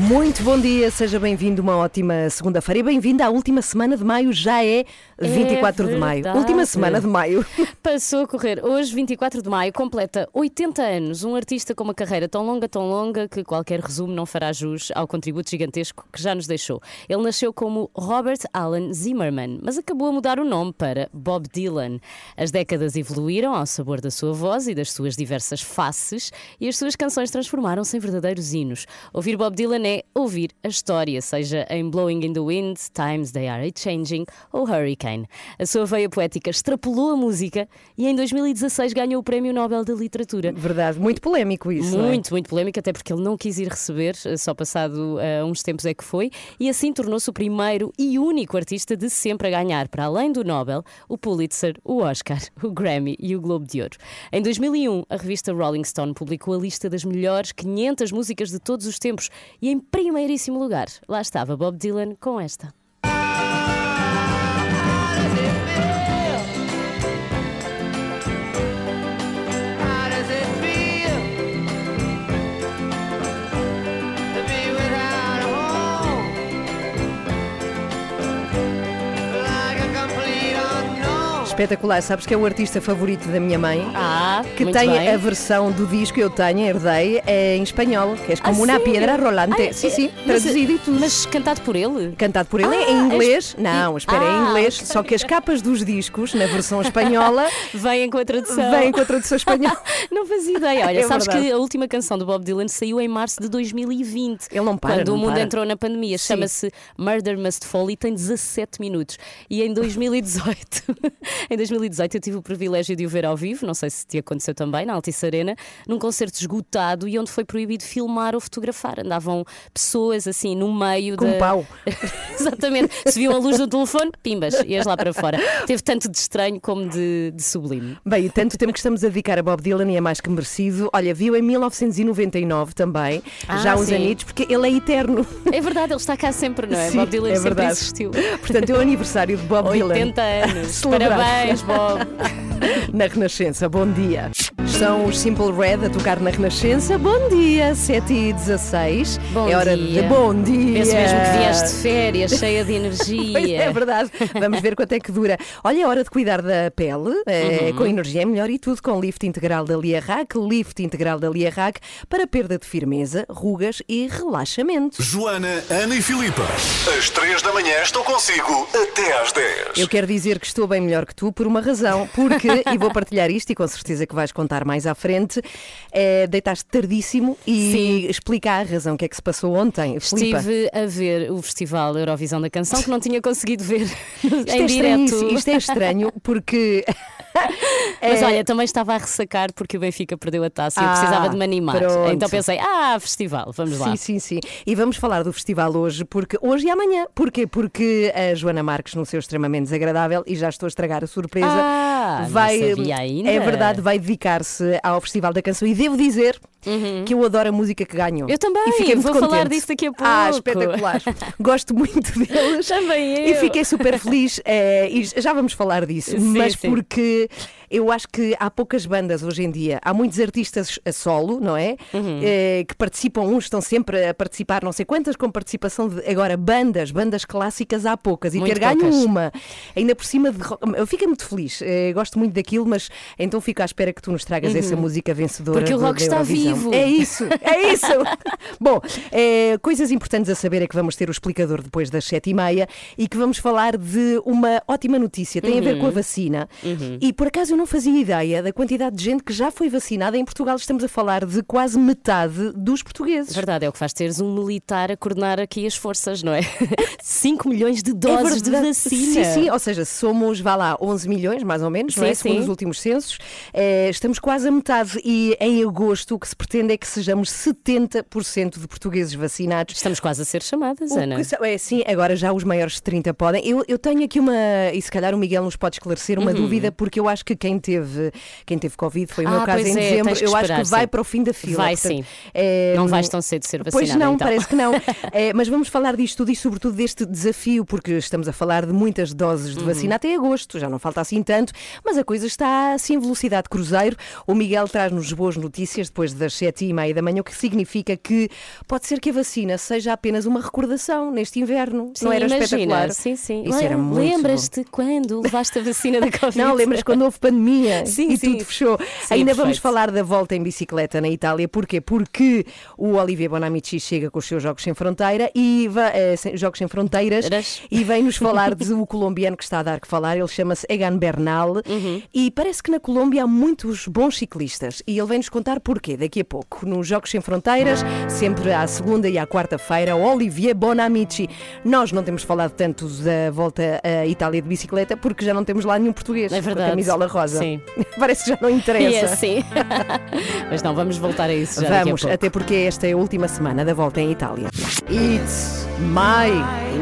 Muito bom dia, seja bem-vindo, uma ótima segunda-feira e bem-vindo à última semana de maio, já é 24 de maio. Última semana de maio. Passou a correr. Hoje, 24 de maio, completa 80 anos. Um artista com uma carreira tão longa, tão longa, que qualquer resumo não fará jus ao contributo gigantesco que já nos deixou. Ele nasceu como Robert Allen Zimmerman, mas acabou a mudar o nome para Bob Dylan. As décadas evoluíram ao sabor da sua voz e das suas diversas faces, e as suas canções transformaram-se em verdadeiros hinos. Ouvir Bob Dylan é ouvir a história, seja em Blowing in the Wind, Times They Are Changing ou Hurricane. A sua veia poética extrapolou a música e em 2016 ganhou o Prémio Nobel da Literatura. Verdade, muito polémico isso. é? Muito, muito polémico, até porque ele não quis ir receber, eh, só passado eh, uns tempos é que foi, e assim tornou-se o primeiro e único artista de sempre a ganhar, para além do Nobel, o Pulitzer, o Oscar, o Grammy e o Globo de Ouro. Em 2001, a revista Rolling Stone publicou a lista das melhores 500 músicas de todos os tempos e em primeiríssimo lugar, lá estava Bob Dylan com esta. Espetacular, sabes que é o artista favorito da minha mãe? Ah, Que tem bem. a versão do disco que eu tenho, herdei, é em espanhol, que é como Ah, uma sim? piedra rolante. Ai, sim, sim, mas- traduzido e tudo. Mas cantado por ele? Cantado por ele Ah, em inglês. Não, espera, em Ah, inglês. ok. Só que as capas dos discos, na versão espanhola, Vêm com a tradução. vêm com a tradução espanhola. Não fazia ideia. Olha, É sabes verdade. que a última canção do Bob Dylan saiu em março de 2020. Ele não para, Quando não o mundo para. entrou na pandemia. Chama-se Murder Must Fall e tem 17 minutos. E em 2018, em 2018 eu tive o privilégio de o ver ao vivo, não sei se te aconteceu também, na Altice Arena, num concerto esgotado e onde foi proibido filmar ou fotografar. Andavam pessoas assim no meio Com da. um pau. Exatamente. Se viam a luz do telefone, pimbas, ias lá para fora. Teve tanto de estranho como de, de sublime. Bem, e tanto tempo que estamos a dedicar a Bob Dylan e é mais que merecido. Olha, viu em 1999 também, Ah, já há uns sim. anitos, porque ele é eterno. É verdade, ele está cá sempre, não é? Sim, Bob Dylan é sempre verdade. existiu. Portanto, é o aniversário de Bob Dylan. 80 anos. Celebrado. Parabéns, Bob. Na Renascença, bom dia. São os Simple Red a tocar na Renascença. Bom dia, 7 e 16 Bom É hora dia. de bom dia. Penso mesmo que vieste de férias, cheia de energia. Pois é verdade. Vamos ver quanto é que dura. Olha, é hora de cuidar da pele. eh, Uhum. Com energia é melhor e tudo com lift integral da Liarrac. Lift integral da Liarrac para perda de firmeza, rugas e relaxamento. Joana, Ana e Filipa. Às 3 da manhã estou consigo até às 10. Eu quero dizer que estou bem melhor que tu por uma razão, porque, e vou partilhar isto e com certeza que vais contar mais à frente, é, deitaste tardíssimo e Sim. explica a razão, o que é que se passou ontem. Filipa. Estive a ver o Festival Eurovisão da Canção que não tinha conseguido ver Isto em é direto. isto é estranho porque. Mas é- olha, também estava a ressacar porque o Benfica perdeu a taça e eu Ah, precisava de me animar. pronto. Então pensei, ah, festival, vamos lá. Sim, sim, sim. E vamos falar do festival hoje, porque hoje e amanhã. Porquê? Porque a Joana Marques, no seu extremamente desagradável, e já estou a estragar a surpresa, Ah, vai. É verdade, vai dedicar-se ao Festival da Canção. E devo dizer que eu adoro a música que ganhou. Uhum. Eu também, E fiquei vou falar contente. disso daqui a Ah, pouco. espetacular. Gosto muito deles. Também eu. E fiquei super feliz. eh, e já vamos falar disso. Sim, mas sim. porque eu acho que há poucas bandas hoje em dia. Há muitos artistas a solo, não é? Uhum. Eh, que participam, uns estão sempre a participar, não sei quantas, com participação de. Agora, bandas, bandas clássicas há poucas. E Muito ter ganho poucas. uma, ainda por cima de. Eu fico muito feliz. eh, gosto muito daquilo, mas então fico à espera que tu nos tragas essa música vencedora. Uhum. Porque o rock está vivo. É isso, é isso. Bom, eh, coisas importantes a saber é que vamos ter o explicador depois das sete e meia e que vamos falar de uma ótima notícia. Tem a ver com Uhum. a vacina. E por acaso eu não fazia ideia da quantidade de gente que já foi vacinada em Portugal. Estamos a falar de quase metade dos portugueses. Verdade, é o que faz teres um militar a coordenar aqui as forças, não é? 5 milhões de É doses de verdade. vacina. Sim, sim, ou seja, somos, vá lá, 11 milhões, mais ou menos, não é? Sim, segundo sim. os últimos censos. Eh, estamos quase a metade e em agosto o que se pretende é que sejamos 70% de portugueses vacinados. Estamos quase a ser chamadas, O Ana. que é, sim, agora já os maiores de 30 podem. Eu, eu tenho aqui uma, e se calhar o Miguel nos pode esclarecer uma dúvida, porque eu acho que quem teve, quem teve Covid foi o Uhum. Ah, meu caso em é, dezembro. Eu acho que vai para o fim da fila. Vai, portanto, sim. é, Não vais tão cedo ser vacinada. Pois não, então. parece que não. É, mas vamos falar disto tudo e, sobretudo, deste desafio, porque estamos a falar de muitas doses Uhum. de vacina até agosto, já não falta assim tanto, mas a coisa está assim em velocidade cruzeiro. O Miguel traz-nos boas notícias depois das sete e meia da manhã, o que significa que pode ser que a vacina seja apenas uma recordação neste inverno. Sim, não era imagina. espetacular? Sim, sim. Isso era muito. Lembras-te quando levaste a vacina da Covid? Não, lembras quando houve pandemia Sim, e sim. tudo fechou. Sim, Ainda vamos perfeito. falar da volta em bicicleta na Itália. Porquê? Porque o Olivier Bonamici chega com os seus Jogos Sem Fronteira e va- eh, sem- Jogos Sem Fronteiras Eras. e vem-nos falar do colombiano que está a dar que falar. Ele chama-se Egan Bernal Uhum. e parece que na Colômbia há muitos bons ciclistas e ele vem-nos contar porquê daqui a pouco. Nos Jogos Sem Fronteiras, sempre à segunda e à quarta-feira, Olivier Bonamici. Nós não temos falado tanto da volta à Itália de bicicleta porque já não temos lá nenhum português É com a verdade. camisola rosa. Sim. Parece que já não é interessa. assim. Mas não, vamos voltar a isso já Vamos, até porque esta é a última semana da volta em Itália. It's my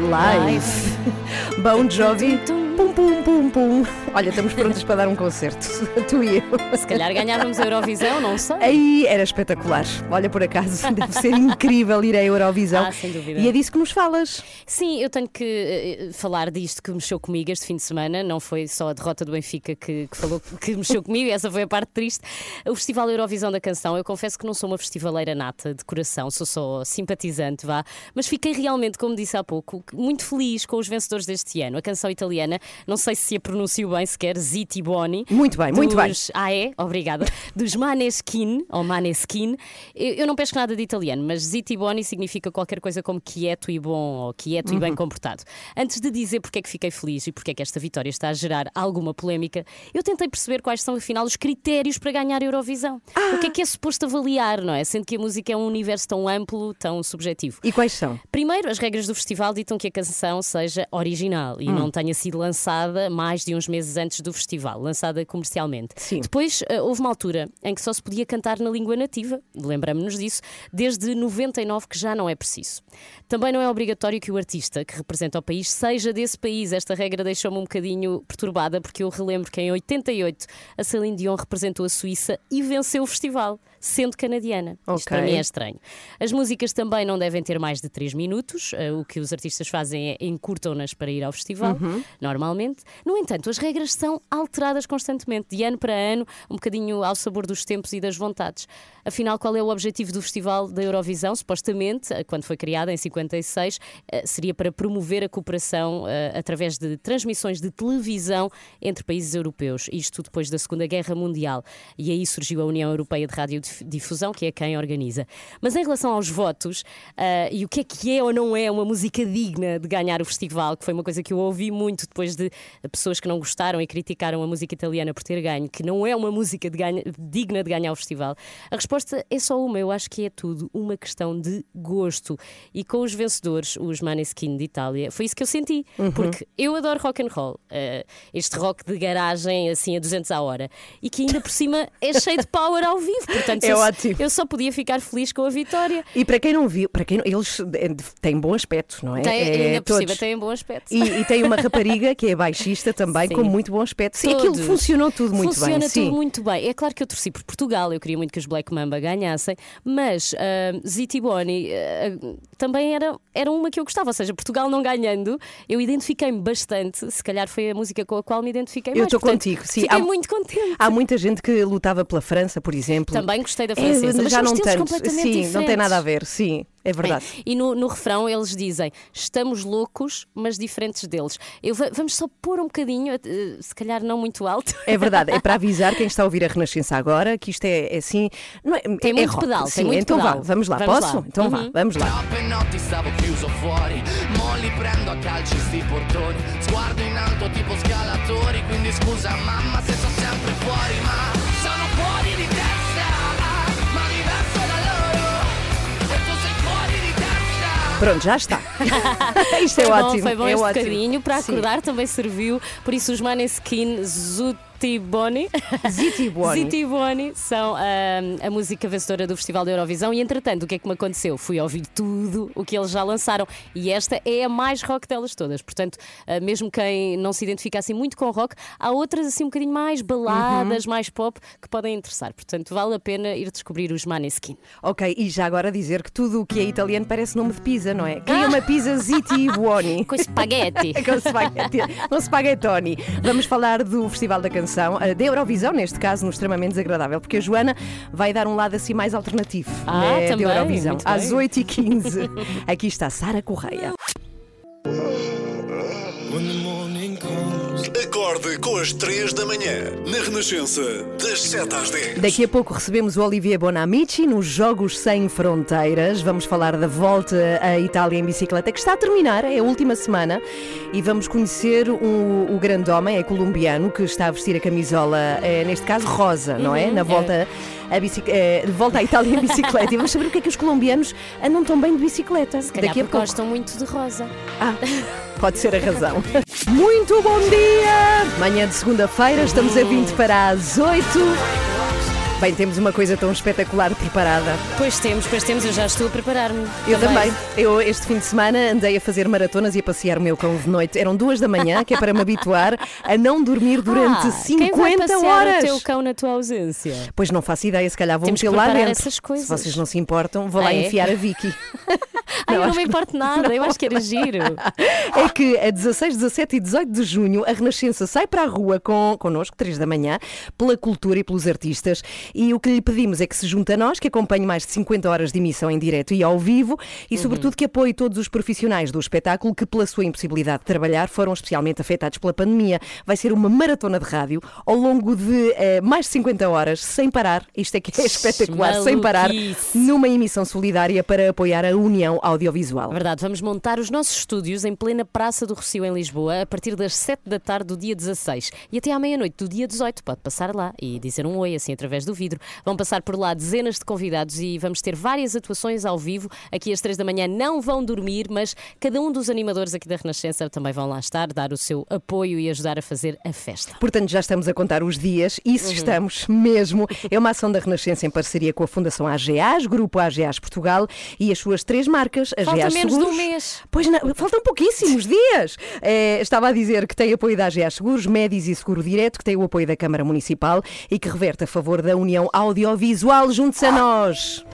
life. Bon Jovi. Pum, pum, pum, pum. Olha, estamos prontos para dar um concerto. Tu e eu. Se calhar ganhávamos a Eurovisão, não sei. Aí era espetacular. Olha, por acaso, deve ser incrível ir à Eurovisão. Ah, sem dúvida. E é disso que nos falas. Sim, eu tenho que eh, falar disto que mexeu comigo este fim de semana. Não foi só a derrota do Benfica que, que falou que mexeu comigo, essa foi a parte triste. O Festival Eurovisão da Canção, eu confesso que não sou uma festivaleira nata de coração, sou só simpatizante, vá. Mas fiquei realmente, como disse há pouco, muito feliz com os vencedores deste ano. A canção italiana, não sei se a pronuncio bem sequer, Ziti Boni. Muito bem, muito bem. Ah, é? Obrigada. Dos Maneskin, ou Maneskin. Eu, eu não pesco nada de italiano, mas Ziti Boni significa qualquer coisa como quieto e bom, ou quieto Uhum. e bem comportado. Antes de dizer porque é que fiquei feliz e porque é que esta vitória está a gerar alguma polémica, eu tentei perceber quais são, afinal, os critérios para ganhar a Eurovisão. Ah! O que é que é suposto avaliar, não é? Sendo que a música é um universo tão amplo, tão subjetivo. E quais são? Primeiro, as regras do festival ditam que a canção seja original Hum. e não tenha sido lançada mais de uns meses antes do festival, lançada comercialmente. Sim. Depois, eh, houve uma altura em que só se podia cantar na língua nativa, lembramos-nos disso, desde 99 que já não é preciso. Também não é obrigatório que o artista que representa o país seja desse país. Esta regra deixou-me um bocadinho perturbada porque eu relembro que em 88 a Celine Dion representou a Suíça e venceu o festival, sendo canadiana. Isto Ok. para mim é estranho. As músicas também não devem ter mais de 3 minutos. eh, O que os artistas fazem é encurtam-nas para ir ao festival, normalmente. No entanto, as regras são alteradas constantemente, de ano para ano, um bocadinho ao sabor dos tempos e das vontades. Afinal, qual é o objetivo do Festival da Eurovisão? Supostamente, eh, quando foi criada em 56, eh, seria para promover a cooperação através de transmissões de televisão entre países europeus. Isto depois da Segunda Guerra Mundial. E aí surgiu a União Europeia de Radiodifusão, que é quem organiza. Mas em relação aos votos, ah, e o que é que é ou não é uma música digna de ganhar o festival, que foi uma coisa que eu ouvi muito depois de pessoas que não gostaram e criticaram a música italiana por ter ganho, que não é uma música de ganha- digna de ganhar o festival. A resposta é só uma, eu acho que é tudo uma questão de gosto. E com os vencedores, os Maneskin de Itália, foi isso que eu senti. Porque eu adoro rock and roll, ah, este rock de garagem assim a 200 à hora, e que ainda por cima é cheio de power ao vivo. Portanto, É eu, ótimo. eu só podia ficar feliz com a vitória. E para quem não viu, para quem não- eles eh, têm bom aspecto, não é? Tem, É, ainda por cima um bom aspecto. E, e tem uma rapariga que é baixista também, Sim. com muito bom aspecto. Sim, aquilo funcionou tudo muito Funciona bem. tudo sim. muito bem. É claro que eu torci por Portugal, eu queria muito que os Black Mamba ganhassem, mas uh, Ziti Boni ah, também era, era uma que eu gostava. Ou seja, Portugal não ganhando, eu identifiquei-me bastante. Se calhar foi a música com a qual me identifiquei Eu mais. estou Portanto, contigo, sim. Fiquei Há- muito contente. Há muita gente que lutava pela França, por exemplo. Também gostei da É, francesa, mas já não tanto. completamente Sim, diferentes. não tem nada a ver, sim. É verdade. E no, no refrão eles dizem: estamos loucos, mas diferentes deles. Eu, va- vamos só pôr um bocadinho, eh, se calhar não muito alto. É verdade, é para avisar quem está a ouvir a Renascença agora que isto é, é assim. Não é, Tem é muito rock. pedal, Sim, tem muito então pedal. vá, vamos lá. Vamos Posso? lá. Então vá, Uhum. vamos lá. Sguardo in alto tipo scalatori, quindi scusa mamma se sono sempre fuori, ma Pronto, já está. isto é foi ótimo. bom, foi bom é este ótimo. bocadinho. Para Sim. acordar também serviu. Por isso, os Maneskin Zutiboni. Zitiboni. Zitiboni são ah, a música vencedora do Festival da Eurovisão. E entretanto, o que é que me aconteceu? Fui ouvir tudo o que eles já lançaram. E esta é a mais rock delas todas. Portanto, ah, mesmo quem não se identifica assim muito com rock, há outras assim um bocadinho mais baladas, Uhum. mais pop, que podem interessar. Portanto, vale a pena ir descobrir os Maneskin. Ok, e já agora dizer que tudo o que é italiano parece nome de pizza, não é? Queria uma pizza Zitiboni. Com espaguete. Com spaghetti, com spaghettoni. Vamos falar do Festival da Canção, eh, da Eurovisão, neste caso, no extremamente desagradável, porque a Joana vai dar um lado assim mais alternativo Ah, né, da Eurovisão. Às bem. 8h15. Aqui está Sara Correia. Acorde com as 3 da manhã, na Renascença, das 7 às 10. Daqui a pouco recebemos o Olivier Bonamici nos Jogos Sem Fronteiras. Vamos falar da volta à Itália em bicicleta, que está a terminar, é a última semana, e vamos conhecer o, o grande homem, é colombiano, que está a vestir a camisola, eh, neste caso rosa, não é? Uhum, Na volta, a bici- eh, de volta à Itália em bicicleta. E vamos saber o que é que os colombianos andam tão bem de bicicleta. Se calhar Daqui a pouco. gostam muito de rosa. Ah, pode ser a razão. Muito bom dia! Manhã de segunda-feira, estamos a 20 para as 8. Bem, temos uma coisa tão espetacular preparada. Pois temos, pois temos, eu já estou a preparar-me. Eu também. Eu, este fim de semana, andei a fazer maratonas e a passear o meu cão de noite. Eram duas da manhã, que é para me habituar a não dormir durante ah, quem vai 50 passear horas. o teu cão na tua ausência? Pois não faço ideia, se calhar vou Temos meter lá dentro. essas coisas. Se vocês não se importam, vou Ah, lá é? enfiar a Vicky. Ai, eu não me importo nada, eu acho que era giro. É que a 16, 17 e 18 de junho a Renascença sai para a rua com, connosco, 3 da manhã, pela cultura e pelos artistas. E o que lhe pedimos é que se junte a nós, que acompanhe mais de 50 horas de emissão em direto e ao vivo e, Uhum. sobretudo, que apoie todos os profissionais do espetáculo que, pela sua impossibilidade de trabalhar, foram especialmente afetados pela pandemia. Vai ser uma maratona de rádio ao longo de eh, mais de 50 horas, sem parar. Isto é que é espetacular, sem parar, Maluquice. numa emissão solidária para apoiar a União Audiovisual. Verdade, vamos montar os nossos estúdios em plena Praça do Rocio, em Lisboa, a partir das 7 da tarde do dia 16 e até à meia-noite do dia 18. Pode passar lá e dizer um oi, assim, através do vidro. Vão passar por lá dezenas de convidados e vamos ter várias atuações ao vivo. Aqui às 3 da manhã não vão dormir, mas cada um dos animadores aqui da Renascença também vão lá estar, dar o seu apoio e ajudar a fazer a festa. Portanto, já estamos a contar os dias, isso Uhum. estamos mesmo. É uma ação da Renascença em parceria com a Fundação AGAs, Grupo AGAs Portugal e as suas três marcas, Falta AGAs menos de um Seguros. mês. Pois não, faltam pouquíssimos dias. Eh, estava a dizer que tem apoio da AGAs Seguros, Médis e Seguro Direto, que tem o apoio da Câmara Municipal e que reverte a favor da União Audiovisual. Junte-se a nós.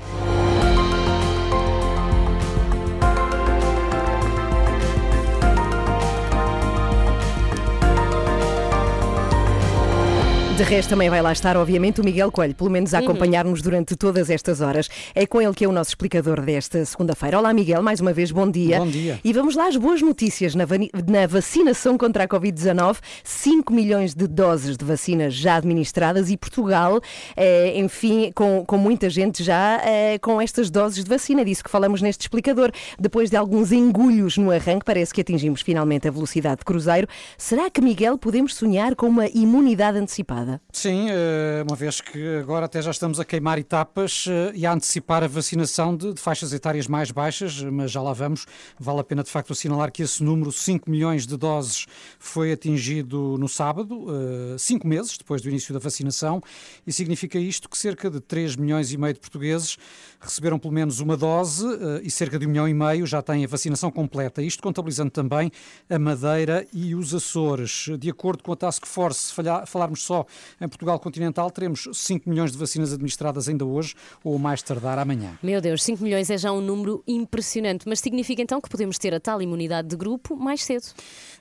Resto, também vai lá estar, obviamente, o Miguel Coelho, pelo menos a Uhum. acompanhar-nos durante todas estas horas. É com ele que é o nosso explicador desta segunda-feira. Olá, Miguel, mais uma vez, bom dia. Bom dia. E vamos lá às boas notícias na, na vacinação contra a Covid-19. 5 milhões de doses de vacinas já administradas e Portugal, eh, enfim, com, com muita gente já eh, com estas doses de vacina. É disso que falamos neste explicador. Depois de alguns engulhos no arranque, parece que atingimos finalmente a velocidade de cruzeiro. Será que, Miguel, podemos sonhar com uma imunidade antecipada? Sim, eh, uma vez que agora até já estamos a queimar etapas eh, e a antecipar a vacinação de, de faixas etárias mais baixas, mas já lá vamos. Vale a pena de facto assinalar que esse número, 5 milhões de doses, foi atingido no sábado, eh, cinco meses depois do início da vacinação, e significa isto que cerca de 3 milhões e meio de portugueses receberam pelo menos uma dose eh, e cerca de um milhão e meio já têm a vacinação completa. Isto contabilizando também a Madeira e os Açores. De acordo com a Task Force, se falarmos só Em Portugal continental teremos 5 milhões de vacinas administradas ainda hoje ou mais tardar amanhã. Meu Deus, 5 milhões é já um número impressionante, mas significa então que podemos ter a tal imunidade de grupo mais cedo.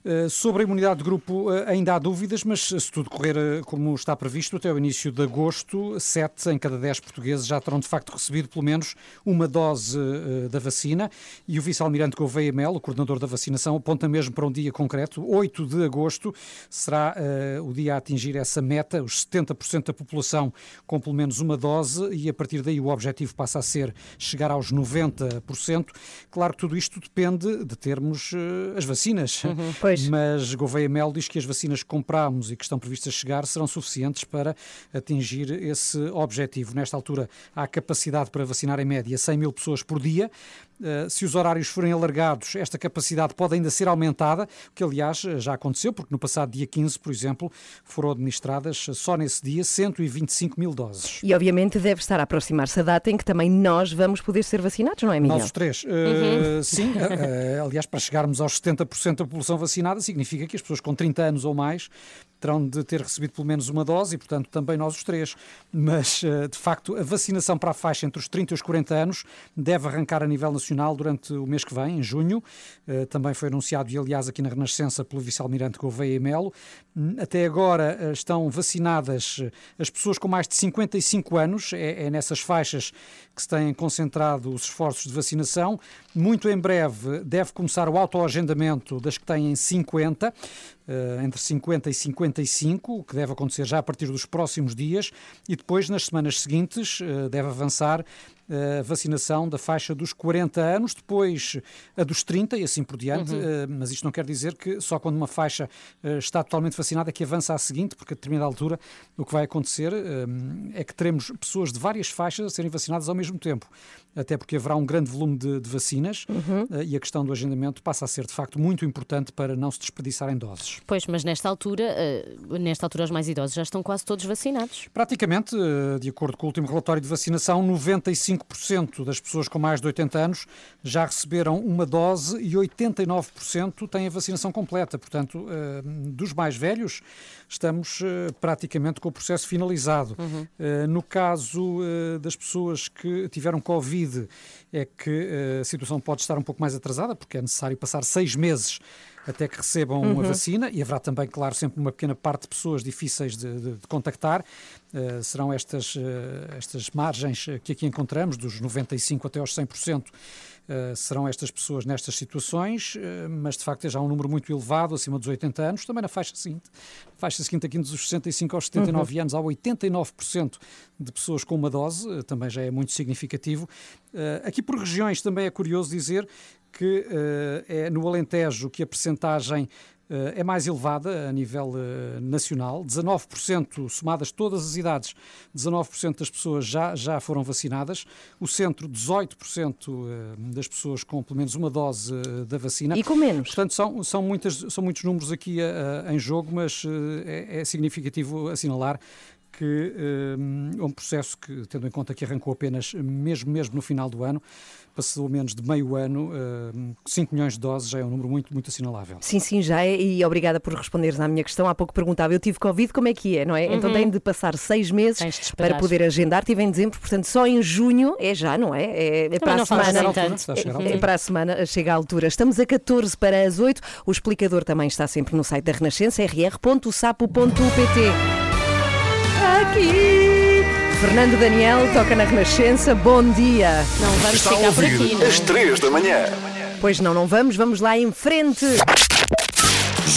Uh, sobre a imunidade de grupo uh, ainda há dúvidas, mas se tudo correr como está previsto, até o início de agosto, 7 em cada 10 portugueses já terão de facto recebido pelo menos uma dose uh, da vacina e o vice-almirante Gouveia Melo, o coordenador da vacinação, aponta mesmo para um dia concreto, 8 de agosto, será uh, o dia a atingir essa meta, os 70% da população com pelo menos uma dose e a partir daí o objetivo passa a ser chegar aos 90%. Claro que tudo isto depende de termos uh, as vacinas, Pois. mas Gouveia Melo diz que as vacinas que compramos e que estão previstas chegar serão suficientes para atingir esse objetivo. Nesta altura há capacidade para vacinar em média 100 mil pessoas por dia. Uh, se os horários forem alargados, esta capacidade pode ainda ser aumentada, o que aliás já aconteceu, porque no passado dia 15, por exemplo, foram administradas só nesse dia 125 mil doses. E obviamente deve estar a aproximar-se a data em que também nós vamos poder ser vacinados, não é, Miguel? Nós os três. Uh, Sim, uh, uh, aliás, para chegarmos aos 70% da população vacinada, significa que as pessoas com 30 anos ou mais terão de ter recebido pelo menos uma dose e, portanto, também nós os três. Mas, uh, de facto, a vacinação para a faixa entre os 30 e os 40 anos deve arrancar a nível nacional durante o mês que vem, em junho. Uh, também foi anunciado, e aliás, aqui na Renascença, pelo vice-almirante Gouveia e Melo. Hum, Até agora uh, estão vacinadas uh, as pessoas com mais de 55 anos, é, é nessas faixas que se têm concentrado os esforços de vacinação. Muito em breve deve começar o autoagendamento das que têm 50, eh, entre 50 e 55, o que deve acontecer já a partir dos próximos dias, e depois, nas semanas seguintes, eh, deve avançar a vacinação da faixa dos 40 anos, depois a dos 30 e assim por diante, eh, mas isto não quer dizer que só quando uma faixa eh, está totalmente vacinada é que avança à seguinte, porque a determinada altura o que vai acontecer eh, é que teremos pessoas de várias faixas a serem vacinadas ao mesmo tempo, até porque haverá um grande volume de, de vacinas eh, e a questão do agendamento passa a ser de facto muito importante para não se desperdiçarem doses. Pois, mas nesta altura, eh, nesta altura os mais idosos já estão quase todos vacinados. Praticamente, eh, de acordo com o último relatório de vacinação, 95% das pessoas com mais de 80 anos já receberam uma dose e 89% têm a vacinação completa. Portanto, eh, dos mais velhos, estamos praticamente com o processo finalizado. Eh, No caso das pessoas que tiveram Covid, é que a situação pode estar um pouco mais atrasada, porque é necessário passar seis meses até que recebam a vacina e haverá também, claro, sempre uma pequena parte de pessoas difíceis de, de- de contactar. Eh, serão estas, eh, estas margens que aqui encontramos, dos 95% até aos 100%, eh, serão estas pessoas nestas situações, eh, mas de facto é já um número muito elevado, acima dos 80 anos, também na faixa seguinte. Na faixa seguinte, aqui dos 65 aos 79 anos, há 89% de pessoas com uma dose, eh, também já é muito significativo. Aqui por regiões também é curioso dizer que é no Alentejo que a percentagem é mais elevada a nível eh, nacional, 19% somadas todas as idades, 19% das pessoas já, já foram vacinadas, o centro 18% eh, das pessoas com pelo menos uma dose eh, da vacina. E com menos? Portanto, são, são, muitas, são muitos números aqui eh, em jogo, mas eh, é, é significativo assinalar que eh, é um processo que, tendo em conta que arrancou apenas mesmo, mesmo no final do ano, passou menos de meio ano, eh, 5 milhões de doses já é um número muito, muito assinalável. Sim, sim, já é. E obrigada por responderes à minha questão. Há pouco perguntava, eu tive Covid, como é que é, não é? Então tem de passar seis meses para poder agendar. Tive em dezembro, portanto, só em junho é já, não é? É, é para a semana. É altura. para a semana, chega à altura. Estamos a 14 para as 8. O explicador também está sempre no site da Renascença, rr.sapo.pt. Aqui! Fernando Daniel toca na Renascença. Bom dia. Não vamos Está a ficar por aqui, não é? às 3 da manhã. Pois não, não vamos, vamos lá em frente.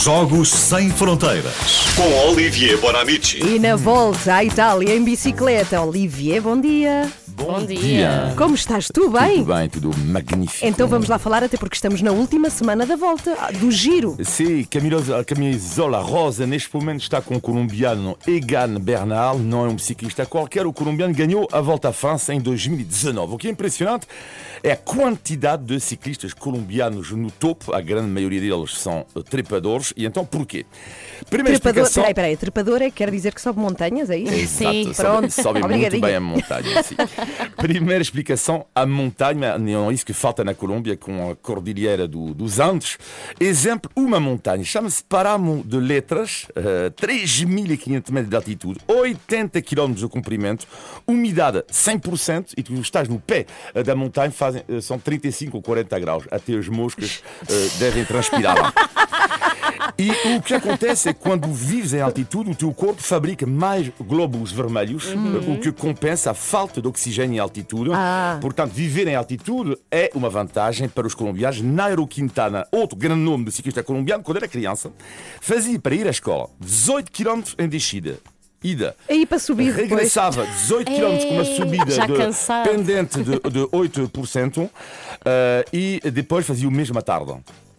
Jogos sem fronteiras. Com Olivier Bonamici. E na volta à Itália em bicicleta. Olivier, bom dia. Bom dia. Como estás? Tu bem? Tudo bem, tudo magnífico. Então vamos lá falar, até porque estamos na última semana da volta, ah, do giro. Sim, a camisola rosa neste momento está com o colombiano Egan Bernal, não é um ciclista qualquer. O colombiano ganhou a volta à França em 2019. O que é impressionante é a quantidade de ciclistas colombianos no topo. A grande maioria deles são trepadores. E então porquê? Primeira Trepador, explicação. peraí, peraí, trepador é, quer dizer que sobe montanhas, é isso? Exato, Sim, sobe, pronto. sobe muito bem a montanha. sim. Primeira explicação, a montanha, não é isso que falta na Colômbia com a cordilheira do- dos Andes. Exemplo, uma montanha, chama-se Paramo de Letras, eh, 3.500 metros de altitude, 80 km de comprimento, umidade 100% e tu estás no pé eh, da montanha, fazem, eh, são 35 ou 40 graus, até as moscas eh, devem transpirar. E o que acontece é que quando vives em altitude, o teu corpo fabrica mais glóbulos vermelhos, o que compensa a falta de oxigênio em altitude. Portanto, viver em altitude é uma vantagem para os colombianos. Nairo Quintana, outro grande nome de ciclista colombiano, quando era criança, fazia para ir à escola 18 km em descida. Ida. Aí para subir depois. Regressava 18 km com uma subida já de- cansado. pendente de, de 8% eh, e depois fazia o mesmo à tarde.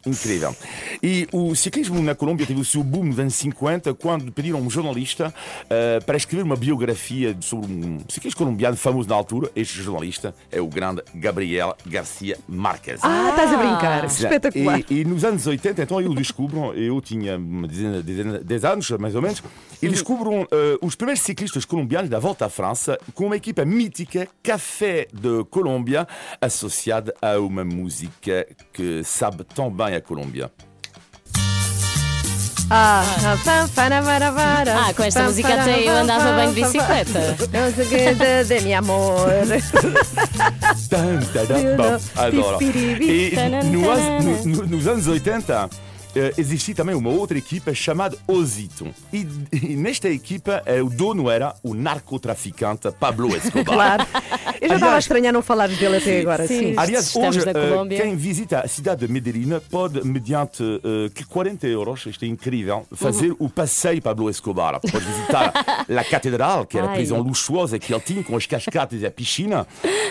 Incrível. E o ciclismo na Colômbia teve o seu boom nos anos 50 quando pediram a um jornalista eh, para escrever uma biografia sobre um ciclista colombiano famoso na altura. Este jornalista é o grande Gabriel Garcia Marques. Ah, estás a brincar. Sim. Espetacular. E, e nos anos 80, então eu descubro, eu tinha uma dezena, dezena, 10 anos, mais ou menos, e descubro eh, os primeiros ciclistas colombianos da volta à França com uma equipa mítica, Café de Colômbia, associada a uma música que sabe tão bem a Colômbia. Ah, vara. Ah, com esta música até eu andava bem de bicicleta. Não sei o que de, mi amor. Adoro. E no ans- no- no- nos anos 80 eh, existia também uma outra equipa chamada Osito. E, e nesta equipa eh, o dono era o narcotraficante Pablo Escobar. Claro. Eu já estava a estranhar não falares dele até agora. Sim. Sim. Aliás, hoje, eh, Colômbia. quem visita a cidade de Medellín pode, mediante eh, que 40 euros, isto é incrível, fazer o passeio Pablo Escobar. Pode visitar a Catedral, que era a prisão luxuosa que ele tinha, com as cascatas e a piscina,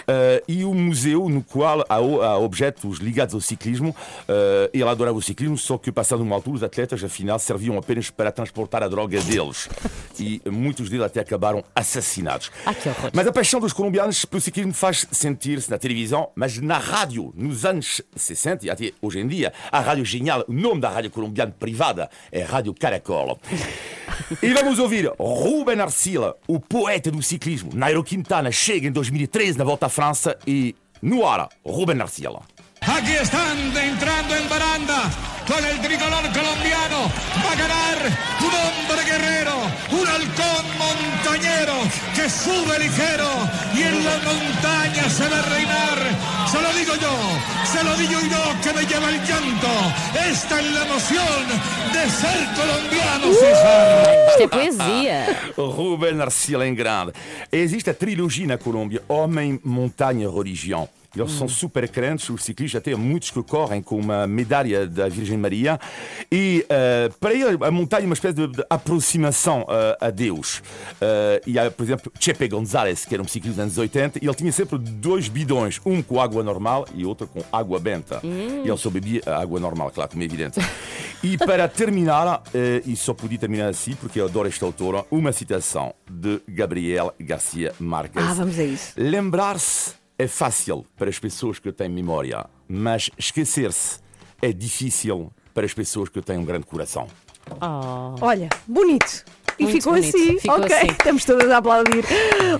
eh, e o museu no qual há, há objetos ligados ao ciclismo. Eh, ele adorava o ciclismo, só que passando uma altura, os atletas, afinal, serviam apenas para transportar a droga deles. E muitos deles até acabaram assassinados. Ah. Mas a paixão dos colombianos pelo ciclismo faz sentir-se na televisão, mas na rádio, nos anos 60 e até hoje em dia. A Rádio Genial, o nome da rádio colombiana privada é Rádio Caracol. E vamos ouvir Ruben Arcila, o poeta do ciclismo. Nairo Quintana chega em 2013 na volta à França e no ar, Ruben Arcila. Aquí están entrando en baranda con el tricolor colombiano. Va a ganar un hombre guerrero, un halcón montañero que sube ligero y en la montaña se va a reinar. Se lo digo yo, se lo digo yo que me lleva el llanto. Esta es la emoción de ser colombiano, César. Isto é poesia. Ruben Arcila em grande. Existe a trilogia na Colômbia: Homem, Montanha, Religião. Eles são super crentes, os ciclistas, até muitos que correm com uma medalha da Virgem Maria. E eh, para ele, a montanha é uma espécie de, de aproximação eh, a Deus. Eh, e há, por exemplo, Chepe González, que era um ciclista dos anos 80, e ele tinha sempre dois bidões, um com água normal e outro com água benta. E ele só bebia água normal, claro, como é evidente. E para terminar, e só podia terminar assim, porque eu adoro esta autora, uma citação de Gabriel Garcia Marques. Ah, vamos a isso. Lembrar-se é fácil para as pessoas que têm memória, mas esquecer-se é difícil para as pessoas que têm um grande coração. Olha, bonito. E ficou bonito. assim. Ficou ok, assim. estamos todas a aplaudir.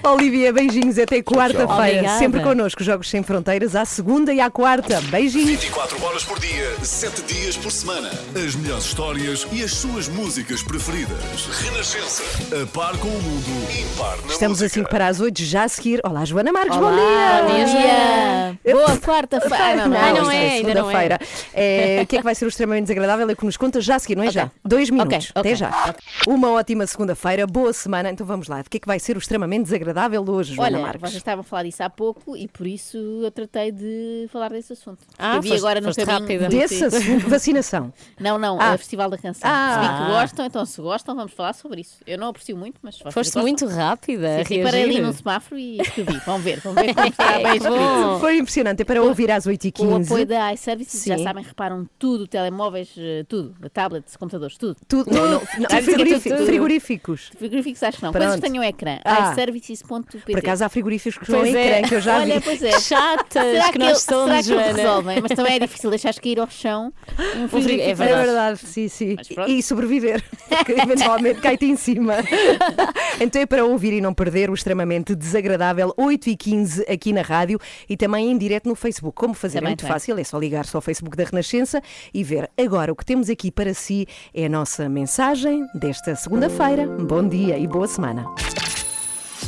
Olivia, beijinhos até quarta-feira. Sempre connosco, Jogos Sem Fronteiras, à segunda e à quarta. Beijinhos. 24 horas por dia, 7 dias por semana. As melhores histórias e as suas músicas preferidas. Renascença. A par com o mundo. Impar na Estamos música. assim para as oito, já a seguir. Olá, Joana Marques, Olá, bom dia. bom dia. Boa quarta-feira. Ah, Não, não, não é, ainda não é. segunda-feira. É, O que é que vai ser o extremamente desagradável? É que nos conta já a seguir, não é Ok. já? Dois minutos. Ok, ok. Até já. Uma ótima segunda-feira, boa semana. Então vamos lá. O que é que vai ser o extremamente desagradável hoje, Joana Olha, Marques? vocês estavam a falar disso há pouco e por isso eu tratei de falar desse assunto. Ah, eu vi foste- agora no foste caminho. Desse assunto, vacinação. Não, não, Ah. é o Festival da Canção. Ah. Se vi que gostam, então se gostam, vamos falar sobre isso. Eu não aprecio muito, mas Foste gostam, muito rápida a Sim, parei ali num semáforo e escrevi. Vamos ver, vamos ver como está bem escrito. Foi impressionante. É para ouvir às Com o 8h15. apoio da iServices, já sabem, reparam tudo, telemóveis, eh, tudo, tablets, computadores, tudo. Tudo, não, não, frigorífico frigoríficos. Frigoríficos acho que não. Pronto. Coisas que tenham ecrã. Ah. iServices.pt Por acaso há frigoríficos que não têm é. ecrã, que eu já vi. Olha, pois é. Chatas Será que que, nós eles- somos, será que Joana. resolvem? Mas também é difícil deixares cair ao chão um frigo- frigorífico. é É verdade. verdade, sim, sim. E sobreviver, porque eventualmente cai-te em cima. então é para ouvir e não perder o extremamente desagradável 8 e 15 aqui na rádio e também em direto no Facebook. Como fazer? Também é muito tem. fácil, é só ligar-se ao Facebook da Renascença e ver. Agora, o que temos aqui para si é a nossa mensagem desta segunda-feira. Bom dia e boa semana.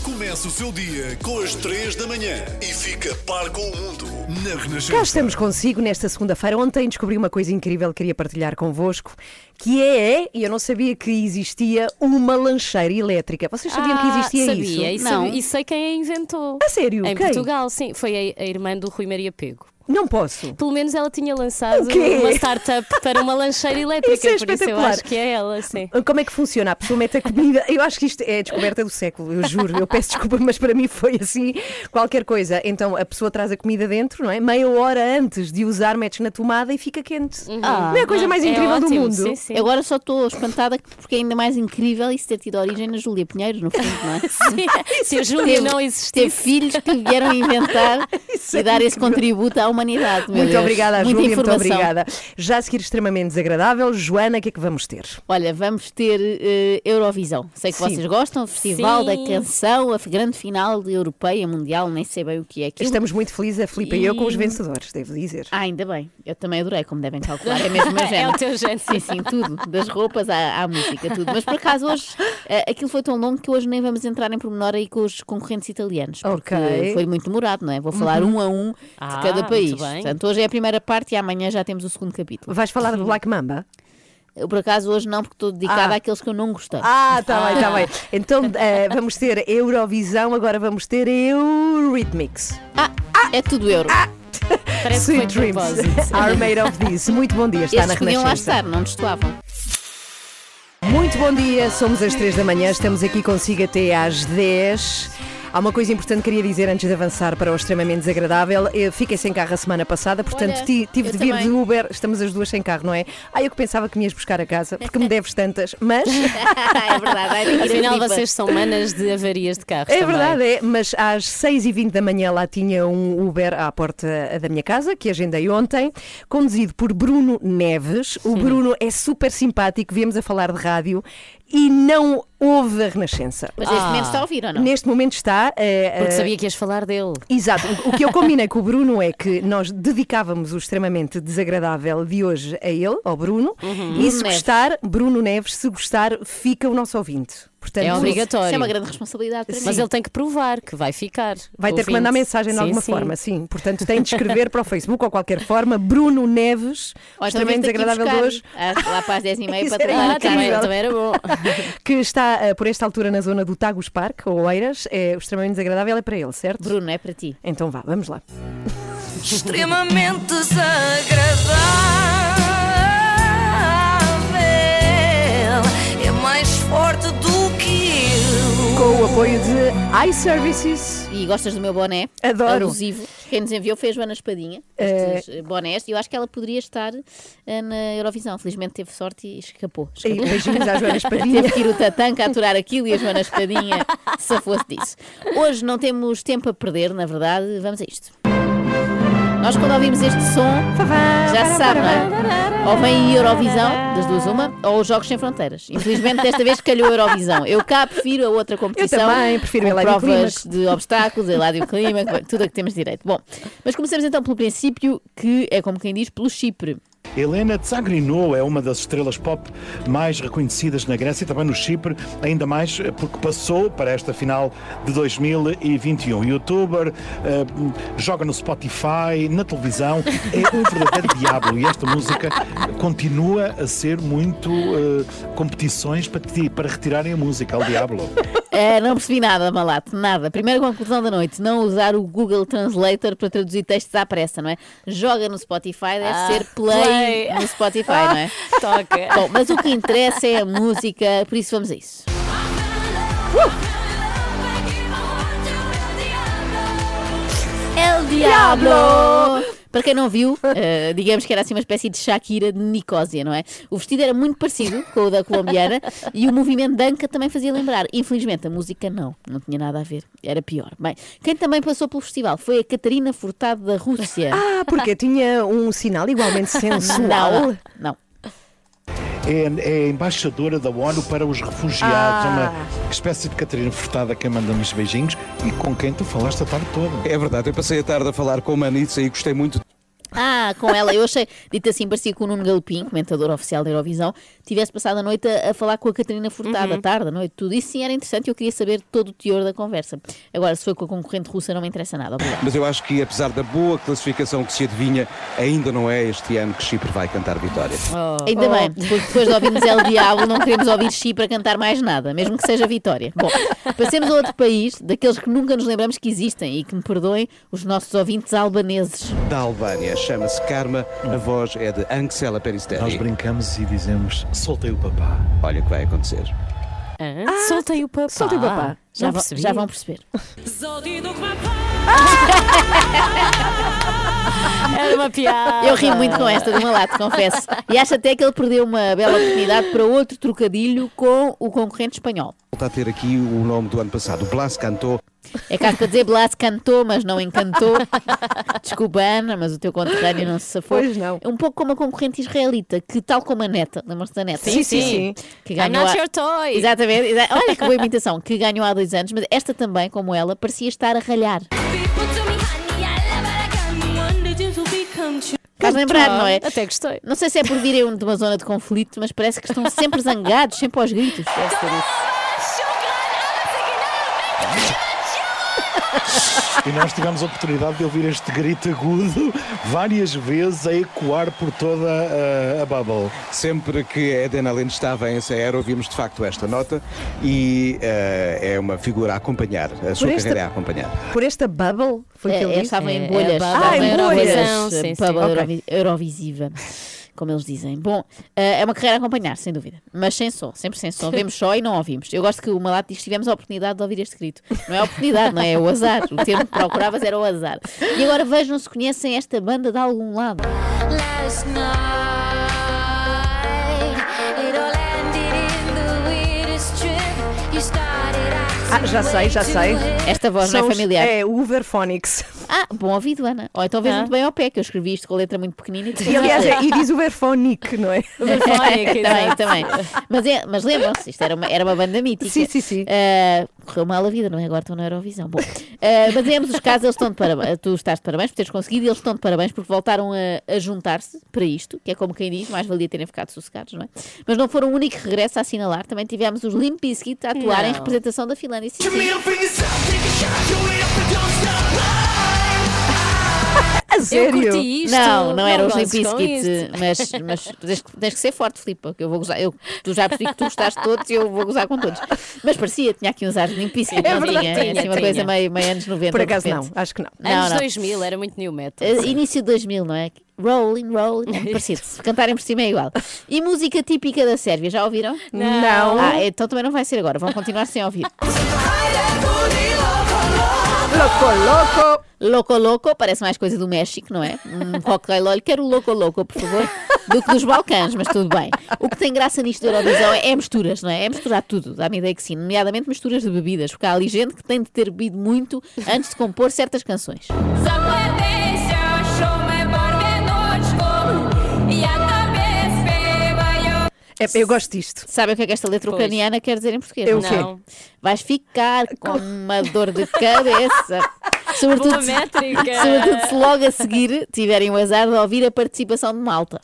Começa o seu dia com as 3 da manhã e fica par com o mundo na Renascença. Cá estamos consigo nesta segunda-feira. Ontem descobri uma coisa incrível que queria partilhar convosco, que é, e eu não sabia que existia, uma lancheira elétrica. Vocês sabiam que Ah, existia sabia, isso? E, sabe- e sei quem a inventou. A sério? Em Quem? Portugal, sim. Foi a, a irmã do Rui Maria Pego. Não posso. Pelo menos ela tinha lançado uma startup para uma lancheira elétrica. Isso é por isso eu espetacular. acho que é ela, sim. Como é que funciona? A pessoa mete a comida. Eu acho que isto é a descoberta do século, eu juro. Eu peço desculpa, mas para mim foi assim qualquer coisa. Então a pessoa traz a comida dentro, não é? Meia hora antes de usar, metes na tomada e fica quente. não é a coisa mais É incrível do ótimo, mundo. Sim, sim. Agora só estou espantada porque é ainda mais incrível isso ter tido origem na Júlia Pinheiro, no fundo, não é? Se a Júlia não existisse. filhos que vieram inventar Isso e é dar esse incrível. contributo à humanidade. meu Muito Deus. obrigada, Muita Júlia, muito informação. obrigada. Já a seguir, extremamente desagradável. Joana, o que é que vamos ter? Olha, vamos ter eh, Eurovisão. Sei que Sim. vocês gostam, o Festival da Sim. Canção, a grande final de europeia, mundial, nem sei bem o que é aquilo. Estamos muito felizes, a Filipe e eu, com os E- vencedores, devo dizer. Ah, ainda bem. Eu também adorei, como devem calcular. É mesmo o meu É género. o teu género. Sim, sim, tudo. Das roupas à, à música, tudo. Mas por acaso hoje, eh, aquilo foi tão longo que hoje nem vamos entrar em pormenor aí com os concorrentes italianos. Porque Ok. foi muito demorado, não é? Vou falar um a um de Ah, cada país. Muito bem. Portanto, hoje é a primeira parte e amanhã já temos o segundo capítulo. Vais falar do Black Mamba? Eu, por acaso, hoje não, porque estou dedicada Ah. àqueles que eu não gostei. Ah, está bem, está bem. Então eh, vamos ter Eurovisão, agora vamos ter Eurythmics. Ah, é tudo euro. Parece que foi Sweet Dreams are made of this. Muito bom dia, está Estes na podiam lá Renascença. estar, não destoavam. Muito bom dia, somos às 3 da manhã, estamos aqui consigo até às 10. Há uma coisa importante que queria dizer antes de avançar para o extremamente desagradável. Eu fiquei sem carro a semana passada, portanto Olha, ti- tive de vir também. de Uber. Estamos as duas sem carro, não é? Ah, eu que pensava que me ias buscar a casa, porque me deves tantas, mas. é verdade. Afinal, vocês são manas de avarias de carros. É também. verdade, é, mas às 6h20 da manhã lá tinha um Uber à porta da minha casa, que agendei ontem, conduzido por Bruno Neves. O Bruno é super simpático, viemos a falar de rádio e não houve a Renascença. Mas neste Ah. momento está a ouvir ou não? Neste momento está. eh, Porque eh, sabia que ias falar dele. Exato. O- que eu combinei com o Bruno é que nós dedicávamos o extremamente desagradável de hoje a ele, ao Bruno. E se Uhum. Gostar, Bruno Neves, se gostar, fica o nosso ouvinte. Portanto, É obrigatório. Isso é uma grande responsabilidade para Mas mim. ele tem que provar que vai ficar. Vai ter que mandar mensagem de Sim, alguma sim. forma, sim. Portanto, tem de escrever para o Facebook ou qualquer forma. Bruno Neves, Ou extremamente desagradável de hoje, às- Lá para as 10h30 Isso para Ah, a também, também era bom. que está eh, por esta altura na zona do Tagus Park, ou Oeiras. É, o extremamente desagradável é para ele, certo? Bruno, é para ti. Então vá, vamos lá. extremamente desagradável. É mais forte do. Com o apoio de iServices. E gostas do meu boné? Adoro. Alusivo. Quem nos enviou foi a Joana Espadinha, estes eh, bonés, e eu acho que ela poderia estar eh, na Eurovisão. Felizmente teve sorte e escapou. E escapou. beijinhos à Joana Espadinha. Teve que ir o Tatanka a aturar aquilo e a Joana Espadinha se fosse disso. Hoje não temos tempo a perder, na verdade, vamos a isto. Nós quando ouvimos este som, já se sabe, não é? Ou vem a Eurovisão, das duas uma, ou os Jogos Sem Fronteiras. Infelizmente desta vez calhou a Eurovisão. Eu cá prefiro a outra competição. também, prefiro com provas de obstáculos, Eladio Clímaco, tudo a que temos direito. Bom, mas comecemos então pelo princípio, que é como quem diz, pelo Chipre. Helena Tsagrinou é uma das estrelas pop mais reconhecidas na Grécia e também no Chipre, ainda mais eh, porque passou para esta final de 2021. Youtuber, eh, joga no Spotify, na televisão, é um verdadeiro diabo e esta música continua a ser muito eh, competições para, para retirarem a música ao Diablo. É, não percebi nada, Malato, nada. Primeira conclusão da noite, não usar o Google Translator para traduzir textos à pressa, não é? Joga no Spotify, deve Ah, ser play, play. no Spotify, não é? Toca. Bom, mas o que interessa é a música, por isso vamos a isso. El Diablo! Para quem não viu, eh, digamos que era assim uma espécie de Shakira de Nicósia, não é? O vestido era muito parecido com o da colombiana e o movimento danca também fazia lembrar. Infelizmente, a música não, não tinha nada a ver, era pior. Bem, quem também passou pelo festival foi a Catarina Furtado da Rússia. Ah, porque tinha um sinal igualmente sensual. Não, não. É, é a embaixadora da ONU para os refugiados. Ah. Uma espécie de Catarina Furtada que manda-nos beijinhos e com quem tu falaste a tarde toda. É verdade, eu passei a tarde a falar com a Manitza e gostei muito. Ah, com ela, eu achei, dito assim, parecia que o Nuno Galopim, comentador oficial da Eurovisão, tivesse passado a noite a, a falar com a Catarina Furtado, à tarde, à noite, tudo. Isso sim era interessante e eu queria saber todo o teor da conversa. Agora, se foi com a concorrente russa, não me interessa nada. Obrigada. Mas eu acho que, apesar da boa classificação que se adivinha, ainda não é este ano que Chipre vai cantar vitória. Ainda bem, porque depois de ouvirmos El Diabo, não queremos ouvir Chipre a cantar mais nada, mesmo que seja vitória. Bom, passemos a outro país, daqueles que nunca nos lembramos que existem e que me perdoem os nossos ouvintes albaneses. Da Albânia, chama-se Karma, a voz é de Anxela Nós Peristeri. brincamos e dizemos: soltei o papá. Olha o que vai acontecer. Ah, soltei o papá. soltei o papá. Já, Não vão, percebi. já vão perceber. Era uma piada. Eu ri muito com esta do Malato, confesso. E acho até que ele perdeu uma bela oportunidade para outro trocadilho com o concorrente espanhol. Volta a ter aqui o nome do ano passado. O Blas cantou. É caso para dizer Blas cantou, mas não encantou. Desculpa, Ana, mas o teu conterrâneo não se safou. Pois não. É um pouco como a concorrente israelita, que tal como a neta, lembram-se da neta? Sim, sim, sim. Que I'm ganhou not há- your toy. Exatamente, exa- olha que boa imitação, que ganhou há dois anos, mas esta também, como ela, parecia estar a ralhar. Faz lembrar, não é? Até gostei. Não sei se é por virem de uma zona de conflito, mas parece que estão sempre zangados, sempre aos gritos. Deve ser isso. E nós tivemos a oportunidade de ouvir este grito agudo várias vezes a ecoar por toda a, a bubble. Sempre que a Eden Allen estava em Ensaera, ouvimos de facto esta nota e eh, é uma figura a acompanhar, a sua esta- carreira é a acompanhar. Por esta bubble, foi que É, ele é, disse? estavam É, em é bolhas. bubble Ah, em bolhas. bolhas, Sim, sim. bubble Ok. Eurovi- Eurovisiva. Como eles dizem. Bom, eh, é uma carreira a acompanhar, sem dúvida. Mas sem som, sempre sem som. Vemos só e não ouvimos. Eu gosto que o Malato diz tivemos a oportunidade de ouvir este grito. Não é a oportunidade, não é? É o azar. O termo que procuravas era o azar. E agora vejam se conhecem esta banda de algum lado. Last night, Ah, já sei, já sei. Esta voz não é os- familiar. É o Uberphonics. Ah, bom ouvido, Ana. Ou então vês Ah. muito bem ao pé, que eu escrevi isto com a letra muito pequenina. E aliás, é- e diz Uberphonic, não é? também, também. Mas, é, mas lembram-se, isto era uma, era uma banda mítica. Sim, sim, sim. Ah, correu mal a vida, não é? Agora estão na Eurovisão. Bom, ah, mas em ambos os casos, eles estão de parabéns. Tu estás de parabéns por teres conseguido e eles estão de parabéns porque voltaram a, a juntar-se para isto, que é como quem diz, mais valia terem ficado sossegados, não é? Mas não foram o único regresso a assinalar. Também tivemos os Limp Bizkit a atuar em Não. representação da Finlândia. Sim, sim. A Eu sério? curti isto. Não, não era os Limp Bizkit, mas, mas tens, que- tens que ser forte, Filipe, que eu vou gozar. Eu, tu já percebi que tu gostaste todos e eu vou gozar com todos. Mas parecia, tinha aqui uns ares de Limp Bizkit, É não verdade, tinha? tinha, assim, uma tinha. coisa meio, meio anos 90. Por acaso não, acho que não. Não, Anos não. 2000 era muito new metal. Uh, início de 2000, não é? Rolling, rolling, é parecido. Se cantarem por cima é igual. E música típica da Sérvia, já ouviram? Não. Ah, então também não vai ser agora, vão continuar sem ouvir. Loco, louco. Loco Loco, parece mais coisa do México, não é? Um cocktail, olha, quero o Loco Loco, por favor, do que dos Balcãs, mas tudo bem. O que tem graça nisto da Eurovisão é, é misturas, não é? É misturar tudo, dá-me ideia que sim, nomeadamente misturas de bebidas, porque há ali gente que tem de ter bebido muito antes de compor certas canções. É, eu gosto disto. Sabem o que é que esta letra Pois. ucraniana quer dizer em português? Eu não. Vais ficar com uma dor de cabeça. Sobretudo, Boa métrica. sobretudo se logo a seguir tiverem o azar de ouvir a participação de Malta.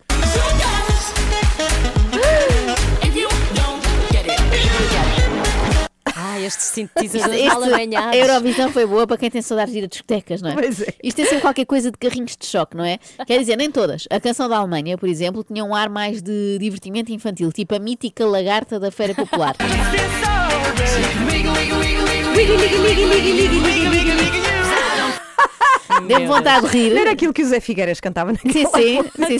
Ah, estes sintetizadores Este- mal a. Eurovisão foi boa para quem tem saudades de ir a discotecas, não é? Pois é. Isto é sempre qualquer coisa de carrinhos de choque, não é? Quer dizer, nem todas. A canção da Alemanha, por exemplo, tinha um ar mais de divertimento infantil, tipo a mítica lagarta da Feira Popular. Deu-me vontade de rir. Não era aquilo que o Zé Figueiras cantava naquela Sim, sim, sim,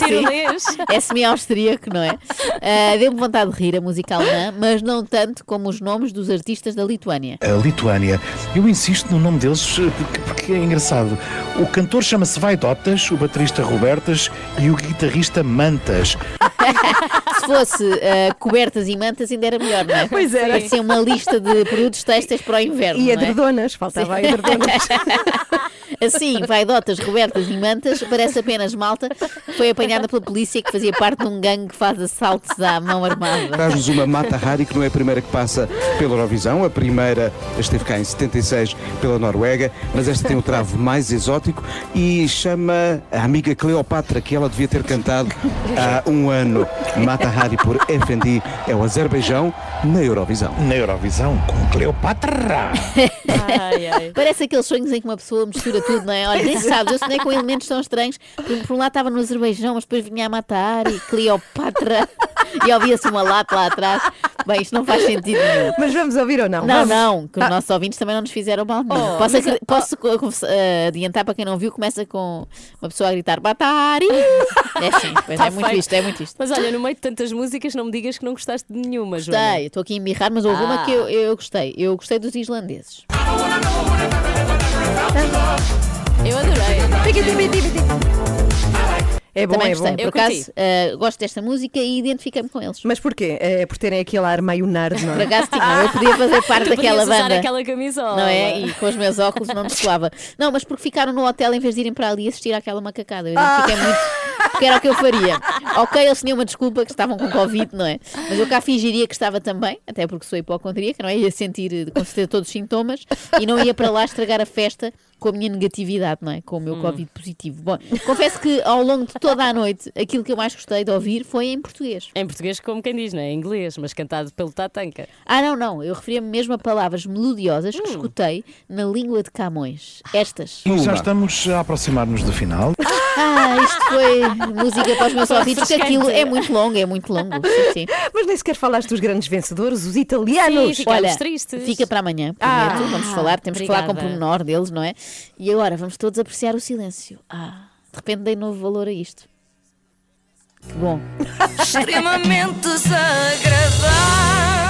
sim. É semi-austríaco, não é? Ah, Deu-me vontade de rir a música alemã, mas não tanto como os nomes dos artistas da Lituânia. A Lituânia. Eu insisto no nome deles eh, porque, porque é engraçado. O cantor chama-se Vaidotas, o baterista Robertas e o guitarrista Mantas. Se fosse ah, cobertas e mantas, ainda era melhor, não é? Pois era. Parecia uma lista de produtos têxteis para o inverno. E não é? faltava a edredonas. Assim, vaidotas, cobertas e mantas, parece apenas malta. Foi apanhada pela polícia que fazia parte de um gangue que faz assaltos à mão armada. Traz-nos uma Mata Hari, que não é a primeira que passa pela Eurovisão. A primeira esteve cá em 76 pela Noruega, mas esta tem o travo mais exótico e chama a amiga Cleopatra, que ela devia ter cantado há um ano. Mata Hari por FND é o Azerbaijão na Eurovisão. Na Eurovisão, com Cleopatra. Ai, ai. Parece aqueles sonhos em que uma pessoa mistura tudo, não é? Olha, nem se sabe, eu sonhei com elementos tão estranhos. Por, por um lado estava no Azerbaijão, mas depois vinha a matar e Cleopatra e ouvia-se uma lata lá atrás. Bem, isto não faz sentido nenhum. Mas vamos ouvir ou não? Não, Vamos. não, que os Ah. nossos ouvintes também não nos fizeram mal nenhum. Oh, posso mas- acre- posso eh, adiantar para quem não viu, começa com uma pessoa a gritar Batari! É sim, pois Tá é muito isto, é muito isto. Mas olha, no meio de tantas músicas, não me digas que não gostaste de nenhuma, Joana. Gostei, estou aqui a embirrar, mas houve uma Ah. que eu, eu gostei. Eu gostei dos islandeses. Eu adorei. É bom, Também é gostei. bom. Por Eu acaso, curti. eh, gosto desta música e identifiquei-me com eles. Mas porquê? É por terem aquele ar meio nerd, não Por é? acaso tinha, eu podia fazer parte Tu daquela usar banda. aquela camisola. Não é? E com os meus óculos não descoava. Não, mas porque ficaram no hotel em vez de irem para ali assistir àquela macacada. Eu Ah. identifiquei muito. Porque era o que eu faria. Ok, eles tinham uma desculpa que estavam com Covid, não é? Mas eu cá fingiria que estava também, até porque sou hipocondríaca, não é? Ia sentir com certeza todos os sintomas e não ia para lá estragar a festa com a minha negatividade, não é? Com o Hum. meu Covid positivo. Bom, confesso que ao longo de toda a noite aquilo que eu mais gostei de ouvir foi em português. Em português, como quem diz, não é? Em inglês, mas cantado pelo Tatanka. Ah, não, não. Eu referia-me mesmo a palavras melodiosas Hum. que escutei na língua de Camões. Estas. E já estamos a aproximar-nos do final. Ah, isto foi música para os meus ouvidos, que refrescante. aquilo é muito longo, é muito longo. Sim, sim. Mas nem sequer falaste dos grandes vencedores, os italianos. Sim, Olha, tristes. fica para amanhã, Ah, prometo. vamos falar, temos que falar com o obrigada. pormenor deles, não é? E agora vamos todos apreciar o silêncio. Ah, de repente dei novo valor a isto. Que bom. extremamente desagradável.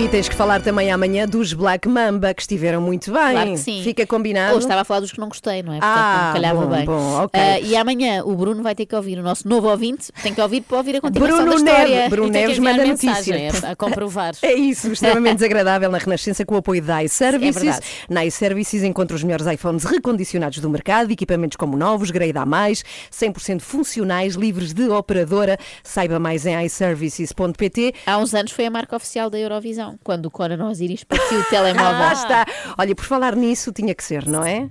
E tens que falar também amanhã dos Black Mamba, que estiveram muito bem. Claro que sim. Fica combinado. Estava a falar dos que não gostei, não é? Portanto, Ah, não calhava bom, bem. bom, ok. Ah, e amanhã o Bruno vai ter que ouvir, o nosso novo ouvinte, tem que ouvir para ouvir a continuação Bruno da história. Neves, Bruno Neves manda notícia. a, a comprovar. É isso, extremamente desagradável na Renascença com o apoio da iServices. É verdade. na iServices encontra os melhores iPhones recondicionados do mercado, equipamentos como novos, grade A+, 100% funcionais, livres de operadora. Saiba mais em iServices.pt. Há uns anos foi a marca oficial da Eurovisão, quando o Osiris partiu o telemóvel. Ah, está. Olha, por falar nisso, tinha que ser, não é?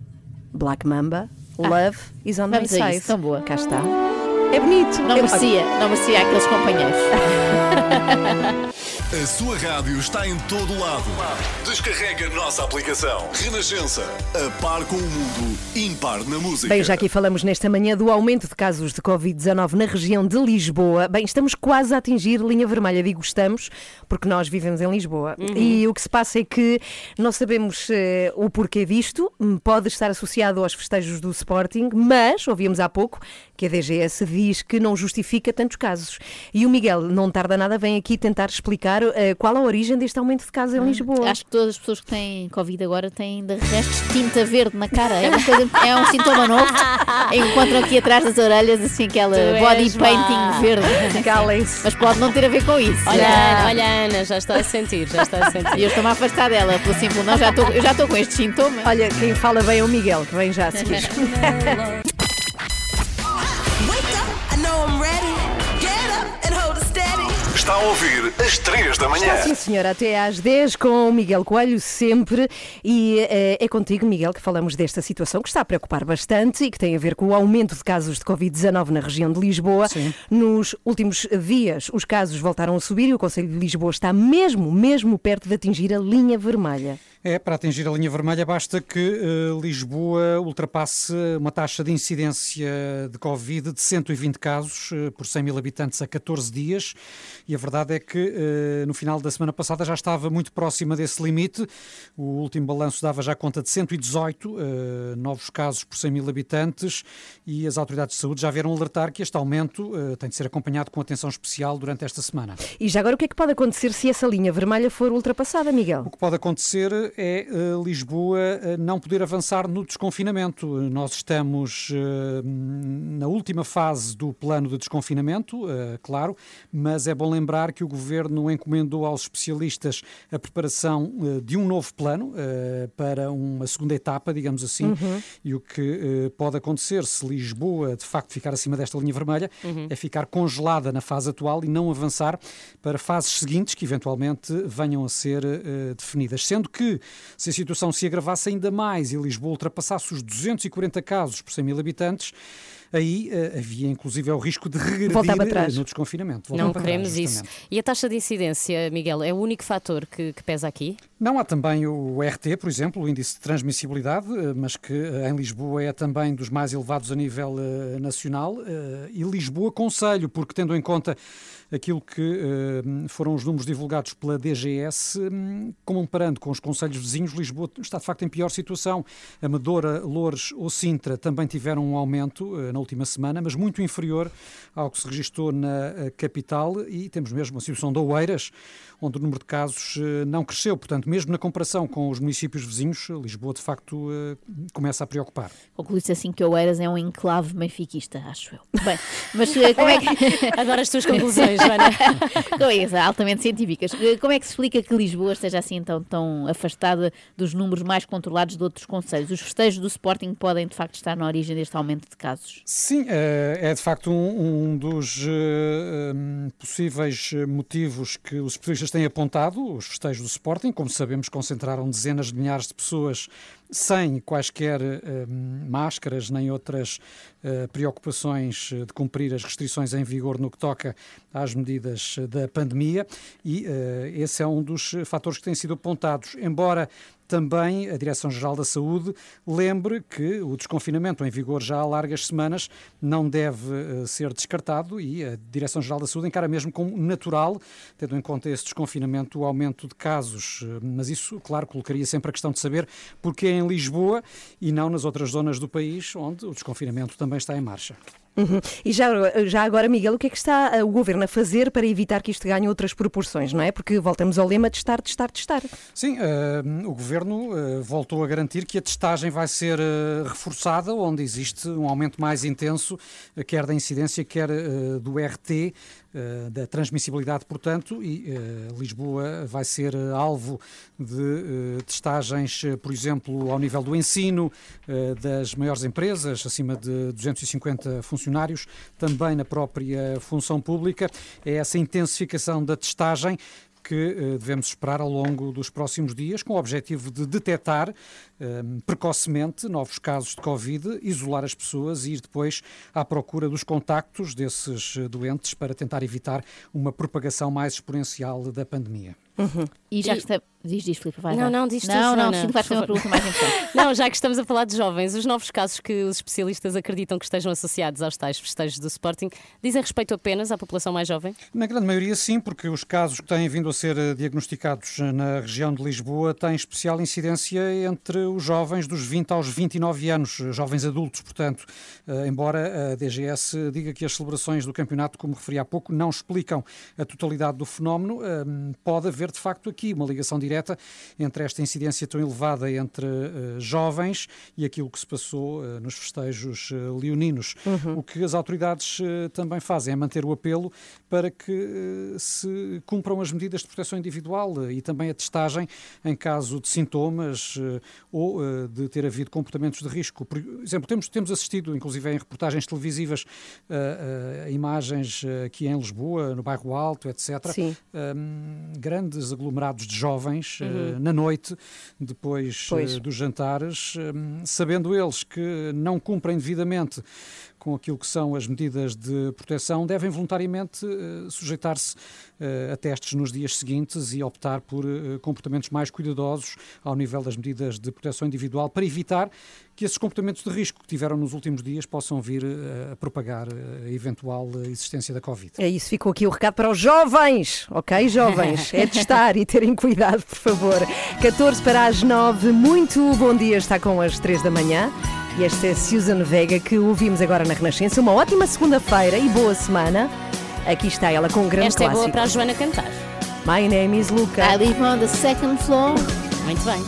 Black Mamba, Love is on my Ah, vamos a side. isso, tão boa. Cá está. É bonito. Não Eu- merecia, não merecia aqueles companheiros. A sua rádio está em todo lado. Descarrega a nossa aplicação. Renascença. A par com o mundo. Impar na música. Bem, já aqui falamos nesta manhã do aumento de casos de Covid-19 na região de Lisboa. Bem, estamos quase a atingir linha vermelha. Digo estamos, porque nós vivemos em Lisboa. E o que se passa é que não sabemos eh, o porquê disto. Hum, Pode estar associado aos festejos do Sporting, mas ouvimos há pouco que a DGS diz que não justifica tantos casos. E o Miguel, não tarda nada, vem aqui tentar explicar eh, qual a origem deste aumento de casos em Lisboa. Acho que todas as pessoas que têm Covid agora têm de restos de tinta verde na cara. É, uma coisa- é um sintoma novo. Encontram aqui atrás das orelhas assim aquela Tu body painting má. verde. Calem-se. Mas pode não ter a ver com isso. Olha, Já- Ana, olha, Ana, já está a sentir, já está a E sentir. eu estou-me a afastar dela, pelo simples não, já estou, eu já estou com estes sintomas. Olha, quem fala bem é o Miguel, que vem já a seguir. Está a ouvir às 3 da manhã. Está sim, senhora, até às 10 com o Miguel Coelho, sempre. E eh, é contigo, Miguel, que falamos desta situação que está a preocupar bastante e que tem a ver com o aumento de casos de Covid-19 na região de Lisboa. Nos últimos dias, os casos voltaram a subir e o Conselho de Lisboa está mesmo, mesmo perto de atingir a linha vermelha. É, para atingir a linha vermelha basta que eh, Lisboa ultrapasse uma taxa de incidência de Covid de 120 casos eh, por 100 mil habitantes a 14 dias e a verdade é que eh, no final da semana passada já estava muito próxima desse limite. O último balanço dava já conta de 118 eh, novos casos por 100 mil habitantes e as autoridades de saúde já vieram alertar que este aumento tem de ser acompanhado com atenção especial durante esta semana. E já agora o que é que pode acontecer se essa linha vermelha for ultrapassada, Miguel? O que pode acontecer é eh, Lisboa eh, não poder avançar no desconfinamento. Nós estamos eh, na última fase do plano de desconfinamento, claro, mas é bom lembrar que o governo encomendou aos especialistas a preparação de um novo plano para uma segunda etapa, digamos assim, Uhum. e o que pode acontecer se Lisboa de facto ficar acima desta linha vermelha Uhum. é ficar congelada na fase atual e não avançar para fases seguintes que eventualmente venham a ser definidas. Sendo que se a situação se agravasse ainda mais e Lisboa ultrapassasse os 240 casos por 100 mil habitantes, aí eh, havia inclusive o risco de regredir eh, no desconfinamento. Não Voltar para queremos trás, isso. E a taxa de incidência, Miguel, é o único fator que, que pesa aqui? Não há também o RT, por exemplo, o índice de transmissibilidade, eh, mas que em Lisboa é também dos mais elevados a nível nacional. E Lisboa Conselho, porque tendo em conta aquilo que eh, foram os números divulgados pela DGS, hum, comparando com os conselhos vizinhos, Lisboa está de facto em pior situação. Amadora, Loures ou Sintra também tiveram um aumento eh, na última semana, mas muito inferior ao que se registrou na eh, capital e temos mesmo a situação de Oeiras, onde o número de casos eh, não cresceu. Portanto, mesmo na comparação com os municípios vizinhos, Lisboa de facto eh, começa a preocupar. Conclui-se assim que Oeiras é um enclave benfiquista, acho eu. Bem, mas eh, como é que. Adoro as tuas conclusões, Joana. Coisas altamente científicas. Como é que se explica que Lisboa esteja assim tão, tão afastada dos números mais controlados de outros conselhos? Os festejos do Sporting podem, de facto, estar na origem deste aumento de casos? Sim, é de facto um, um dos possíveis motivos que os especialistas têm apontado. Os festejos do Sporting, como sabemos, concentraram dezenas de milhares de pessoas sem quaisquer hum, máscaras nem outras eh, preocupações de cumprir as restrições em vigor no que toca às medidas da pandemia e eh, esse é um dos fatores que têm sido apontados. Embora também a Direção-Geral da Saúde lembre que o desconfinamento em vigor já há largas semanas não deve eh, ser descartado e a Direção-Geral da Saúde encara mesmo como natural, tendo em conta esse desconfinamento, o aumento de casos. Eh, Mas isso, claro, colocaria sempre a questão de saber porque é em Lisboa e não nas outras zonas do país onde o desconfinamento também está em marcha. Uhum. E já, já agora, Miguel, o que é que está eh, o governo a fazer para evitar que isto ganhe outras proporções, não é? Porque voltamos ao lema testar, testar, testar. Sim, eh, o governo eh, voltou a garantir que a testagem vai ser eh, reforçada, onde existe um aumento mais intenso, quer da incidência, quer do RT, da transmissibilidade, portanto, e eh, Lisboa vai ser eh, alvo de eh, testagens, eh, por exemplo, ao nível do ensino, eh, das maiores empresas, acima de 250 funcionários, também na própria função pública. É essa intensificação da testagem que eh, devemos esperar ao longo dos próximos dias, com o objetivo de detectar precocemente novos casos de Covid, isolar as pessoas e ir depois à procura dos contactos desses eh, doentes para tentar evitar uma propagação mais exponencial da pandemia. E já E- que está... Diz, diz, Filipe, vai. Não, vai. não, diz tu, Não, não, vais por fazer uma pergunta mais importante. Não, já que estamos a falar de jovens, os novos casos que os especialistas acreditam que estejam associados aos tais festejos do Sporting dizem respeito apenas à população mais jovem? Na grande maioria, sim, porque os casos que têm vindo a ser eh, diagnosticados eh, na região de Lisboa têm especial incidência entre os jovens dos 20 aos 29 anos, jovens adultos, portanto, eh, embora a DGS diga que as celebrações do campeonato, como referi há pouco, não explicam a totalidade do fenómeno, eh, pode haver de facto aqui uma ligação direta entre esta incidência tão elevada entre eh, jovens e aquilo que se passou nos festejos leoninos. O que as autoridades também fazem é manter o apelo para que se cumpram as medidas de proteção individual e também a testagem em caso de sintomas ou eh, de ter havido comportamentos de risco. Por exemplo, temos, temos assistido, inclusive em reportagens televisivas, eh, eh, imagens aqui em Lisboa, no bairro Alto, etc. Sim. Um, grandes aglomerados de jovens eh, na noite, depois Pois. dos jantares, um, sabendo eles que não cumprem devidamente com aquilo que são as medidas de proteção, devem voluntariamente eh, sujeitar-se eh, a testes nos dias seguintes e optar por eh, comportamentos mais cuidadosos ao nível das medidas de proteção individual para evitar que esses comportamentos de risco que tiveram nos últimos dias possam vir a propagar a eventual existência da Covid. É isso, ficou aqui o recado para os jovens, ok, jovens? É testar e terem cuidado, por favor. 14 para as 9, muito bom dia, está com as 3 da manhã. E esta é Susan Vega, que ouvimos agora na Renascença. Uma ótima segunda-feira e boa semana. Aqui está ela com um grande Esta é clássico. boa para a Joana cantar. My name is Luca. I live on the second floor. Muito bem.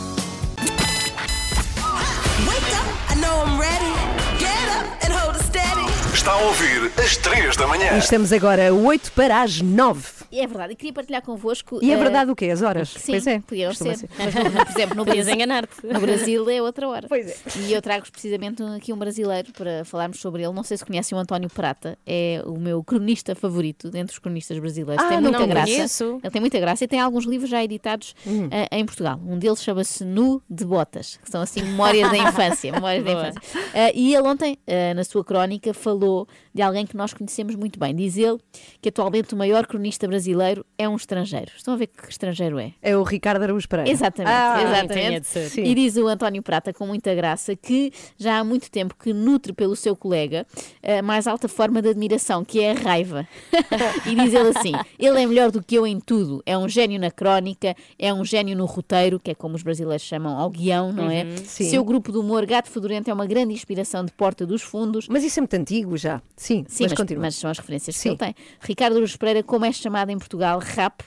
Está a ouvir às 3 da manhã. E estamos agora 8 para as 9. E é verdade, e queria partilhar convosco. E é eh, verdade o quê? As horas? Sim, Pois é. podiam costuma ser. Mas, por exemplo, no Podias Brasil, enganar-te. no Brasil é outra hora. Pois é. E eu trago-vos precisamente aqui um brasileiro para falarmos sobre ele. Não sei se conhecem o António Prata, é o meu cronista favorito dentre os cronistas brasileiros. Ah, tem não muita graça. conheço. Ele tem muita graça e tem alguns livros já editados Hum. eh, em Portugal. Um deles chama-se Nu de Botas, que são assim memórias da infância. Memórias da infância. Eh, e ele ontem, eh, na sua crónica, falou de alguém que nós conhecemos muito bem. Diz ele que atualmente o maior cronista brasileiro é um estrangeiro. Estão a ver que estrangeiro é? É o Ricardo Araújo Pereira. Exatamente, Ah, exatamente. E diz o António Prata com muita graça que já há muito tempo que nutre pelo seu colega a mais alta forma de admiração, que é a raiva. e diz ele assim: ele é melhor do que eu em tudo. É um gênio na crónica, é um gênio no roteiro, que é como os brasileiros chamam ao guião, não é? sim. Seu grupo de humor Gato Fedorento é uma grande inspiração de Porta dos Fundos. Mas isso é muito antigo já. Sim, Sim, mas, mas, mas são as referências Sim. que ele tem. Ricardo Aruz Pereira, como é chamado em Portugal, rap,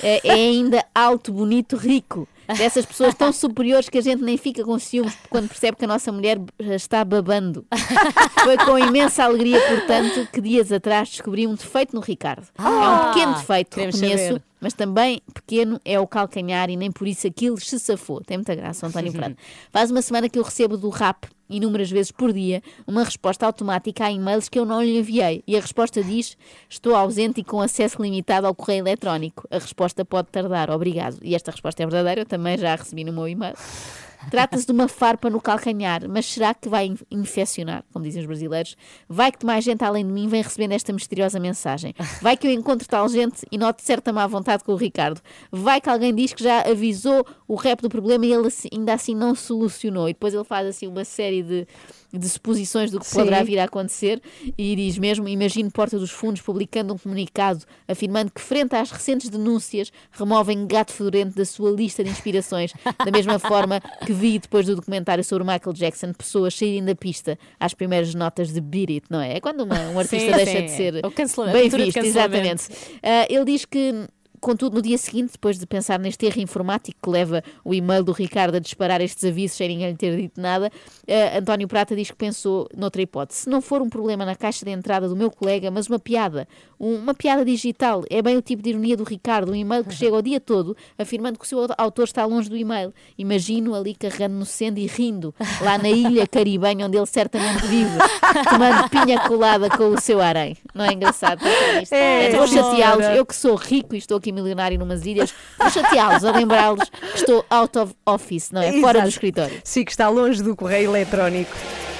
é, é ainda alto, bonito, rico. Dessas pessoas tão superiores que a gente nem fica com ciúmes quando percebe que a nossa mulher está babando. Foi com imensa alegria, portanto, que dias atrás descobri um defeito no Ricardo. é um pequeno defeito, reconheço, saber. Mas também pequeno é o calcanhar e nem por isso aquilo se safou. Tem muita graça, António Prado. Faz uma semana que eu recebo do rap, inúmeras vezes por dia, uma resposta automática a e-mails que eu não lhe enviei. E a resposta diz: Estou ausente e com acesso limitado ao correio eletrónico. A resposta pode tardar, obrigado. E esta resposta é verdadeira, eu também já a recebi no meu e-mail. Trata-se de uma farpa no calcanhar, mas será que vai in- infeccionar, como dizem os brasileiros? Vai que mais gente além de mim vem recebendo esta misteriosa mensagem? Vai que eu encontro tal gente e noto certa má vontade com o Ricardo? Vai que alguém diz que já avisou o rap do problema e ele ainda assim não solucionou? E depois ele faz assim uma série de, de suposições do que Sim. poderá vir a acontecer e diz mesmo: Imagino Porta dos Fundos publicando um comunicado afirmando que, frente às recentes denúncias, removem Gato Fedorento da sua lista de inspirações, da mesma forma que vi depois do documentário sobre Michael Jackson pessoas saírem da pista às primeiras notas de Beat It, não é? É quando uma- um artista Sim, deixa sim. de ser cancelamento, a bem visto, exatamente. Ah, ele diz que. Contudo, no dia seguinte, depois de pensar neste erro informático que leva o e-mail do Ricardo a disparar estes avisos sem ninguém lhe ter dito nada, ah, António Prata diz que pensou noutra hipótese. Se não for um problema na caixa de entrada do meu colega, mas uma piada, um- uma piada digital, é bem o tipo de ironia do Ricardo, um e-mail que chega o dia todo afirmando que o seu autor está longe do e-mail. Imagino ali carregando no sendo e rindo, lá na ilha caribenha onde ele certamente vive, tomando pinha colada com o seu harém. Não é engraçado? nisto? É, vou senhora. chateá-los, eu que sou rico e estou aqui milionário numas ilhas, vou chateá-los a lembrá-los que estou out of office, não é? Fora do Exato. escritório. Sim, que está longe do correio eletrónico.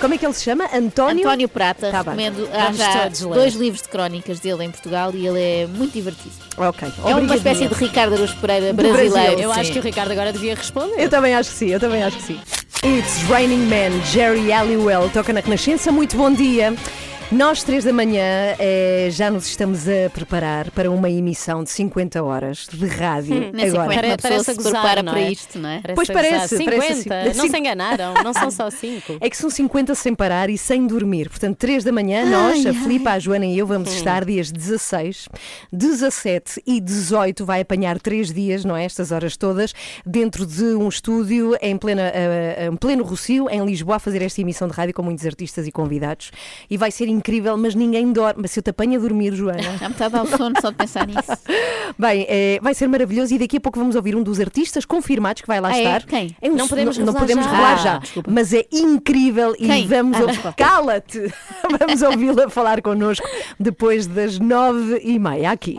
Como é que ele se chama? António? António Prata, Tá recomendo. Há Vamos já dois livros de crónicas dele em Portugal e ele é muito divertido. Ok. É uma espécie de Ricardo Araújo Pereira Do Brasil. brasileiro. Eu acho que o Ricardo agora devia responder. Eu também acho que sim, eu também acho que sim. It's Raining Man, Jerry Halliwell, toca na Renascença. Muito bom dia. Nós, três da manhã, eh, já nos estamos a preparar para uma emissão de 50 horas de rádio. É que Pare- uma pessoa parece se a gozar, prepara não para é? isto, não é? Pois parece, 50. parece assim. Não Sim. se enganaram, não são só 5. É que são 50 sem parar e sem dormir. Portanto, 3 da manhã, nós, a Filipa, a Joana e eu, vamos estar dias 16, 17 e 18. Vai apanhar 3 dias, não é? Estas horas todas, dentro de um estúdio em, plena, eh, em pleno Rocio, em Lisboa, a fazer esta emissão de rádio com muitos artistas e convidados. E vai ser incrível, mas ninguém dorme. Mas se eu te apanho a dormir, Joana. Já me está a dar o sono só de pensar nisso. Bem, eh, vai ser maravilhoso e daqui a pouco vamos ouvir um dos artistas confirmados que vai lá Ah, é? estar. Quem? É um- Não podemos não, não revelar podemos já. revelar Ah, já, desculpa. mas é incrível e Quem? vamos Ah. Cala-te! Vamos ouvi-la falar connosco depois das nove e meia aqui.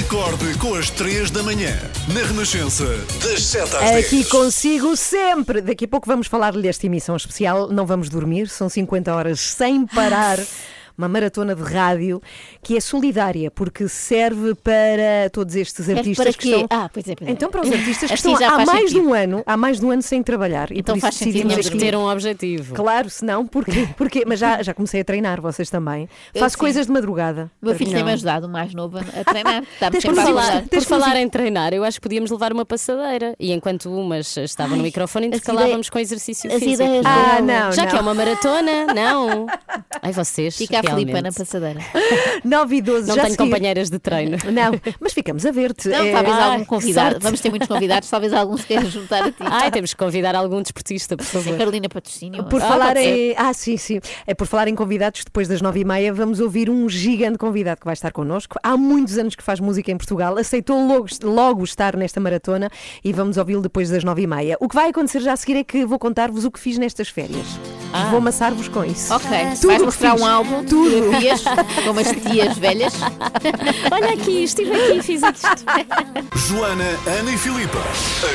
Acorde com as 3 da manhã. Na Renascença, das 7 às 10. Aqui consigo sempre. Daqui a pouco vamos falar-lhe desta emissão especial. Não vamos dormir, são 50 horas sem parar. Uma maratona de rádio que é solidária, porque serve para todos estes Serve artistas para que estão. Ah, pois é, pois é. Então, para os artistas que Assim estão já há mais de sentido. um ano, há mais de um ano sem trabalhar. E Então faz sentido aqui- Ter um objetivo. Claro, se não, porquê? porquê? Mas já, já comecei a treinar, vocês também. Eu Faço sim. coisas de madrugada. O meu filho Não. tem-me ajudado, o mais novo, a treinar. Sempre que a Por falar- por falar em treinar, eu acho que podíamos levar uma passadeira e enquanto umas estavam no microfone, intercalávamos com exercício as físico. ideias Ah, não, Já não. que é uma maratona, não. Ai, vocês. Fica a Filipa na passadeira. 9 e 12, Não já tenho companheiras de treino. Não, mas ficamos a ver-te. Não, É- talvez Ai, algum convidado. sorte. Vamos ter muitos convidados, talvez algum se queira juntar a ti. Ai, temos que convidar algum desportista, por favor. Carolina Patrocínio. Por Ah, falar em. Ah, sim, sim. É por falar em convidados, depois das nove e meia vamos ouvir um gigante convidado que vai estar connosco. Há muitos anos que faz música em Portugal, aceitou logo, logo estar nesta maratona e vamos ouvi-lo depois das nove e meia. O que vai acontecer já a seguir é que vou contar-vos o que fiz nestas férias. Vou amassar-vos com isso. Ok, Tudo vais mostrar um álbum de fotografias com umas tias velhas. Olha aqui, estive aqui e fiz isto. Joana, Ana e Filipa.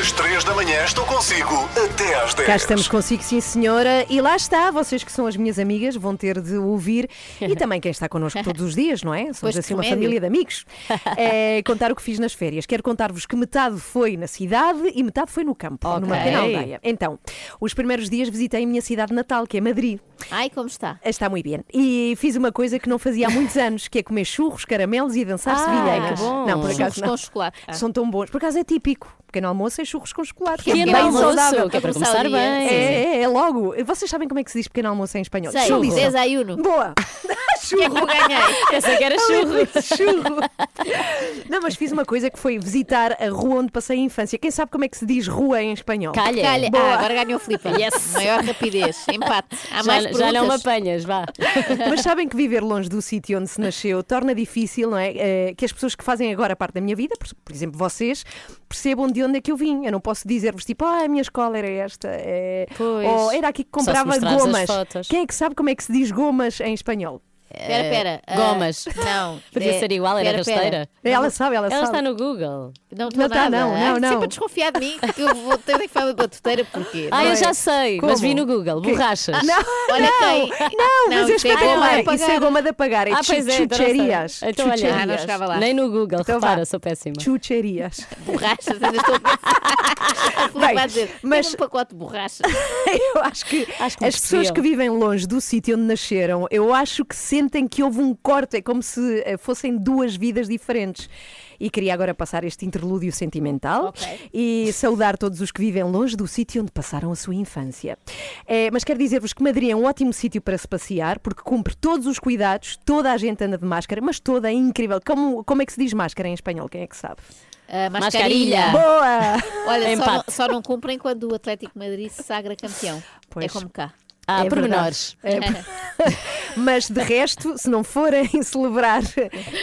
Às 3 da manhã estou consigo até às 10. Cá estamos consigo, sim senhora. E lá está, vocês que são as minhas amigas vão ter de ouvir. E também quem está connosco todos os dias, não é? Somos Pois, assim uma família de amigos. É, contar o que fiz nas férias. Quero contar-vos que metade foi na cidade e metade foi no campo, Ok. numa pequena aldeia. Então, os primeiros dias visitei a minha cidade natal, que é Madrid. Ai, como está? Está muito bem. E fiz uma coisa que não fazia há muitos anos, que é comer churros, caramelos e dançar Ah, bom. Não, por acaso Churros não. com chocolate. Ah. São tão bons. Por acaso é típico. Pequeno almoço é churros com chocolate. que é Pequeno bem almoço, saudável. que é para Começar bem. É, é, é logo. Vocês sabem como é que se diz pequeno almoço em espanhol? Sei, Churro. desayuno. Boa! Que é que eu ganhei? Pensei que era churro. Churro. Não, mas fiz uma coisa que foi visitar a rua onde passei a infância. Quem sabe como é que se diz rua em espanhol? Calha. Calha. Boa. Ah, agora ganhou o Filipe. Yes. Maior rapidez. Empate. Há mais Já, já não me apanhas, vá. Mas sabem que viver longe do sítio onde se nasceu torna difícil, não é? Eh, que as pessoas que fazem agora parte da minha vida, por, por exemplo, vocês, percebam de onde é que eu vim. Eu não posso dizer-vos tipo, ah, a minha escola era esta, Pois. ou era aqui que comprava gomas. Quem é que sabe como é que se diz gomas em espanhol? Espera, espera. ah, Gomas. Não. Podia é- ser igual, era espera. rasteira. Ela sabe, ela, Ela sabe. está no Google. Não Não tá, nada. não, não, não. Sempre a desconfiar de mim que eu vou ter que falar batuteira porquê? Ah, Não eu é? já sei, mas vi Como? no Google. Borrachas. Não, Olha quem. não, mas é isso é goma a Isso é goma de apagar. É Ah, pois é, não chucherias. Então, olha. Ah, não chegava lá. Nem no Google, Então vá. repara, sou péssima. Chucherias. Borrachas, ainda estou a pensar. Filipe Bem, vai dizer, mas- mas... um pacote de borrachas. Eu acho que Acho que as pessoas que vivem longe do sítio onde nasceram, eu acho que sentem que houve um corte, é como se eh, fossem duas vidas diferentes. E queria agora passar este interlúdio sentimental Ok. e saudar todos os que vivem longe do sítio onde passaram a sua infância. Eh, mas quero dizer-vos que Madrid é um ótimo sítio para se passear, porque cumpre todos os cuidados, toda a gente anda de máscara, mas toda é incrível. Como, como é que se diz máscara em espanhol? Quem é que sabe? A Mascarilha. mascarilha. Boa! Olha, só não, só não cumprem quando o Atlético Madrid se sagra campeão. Pois. É como cá. Ah, É pormenores. Mas de resto, se não forem celebrar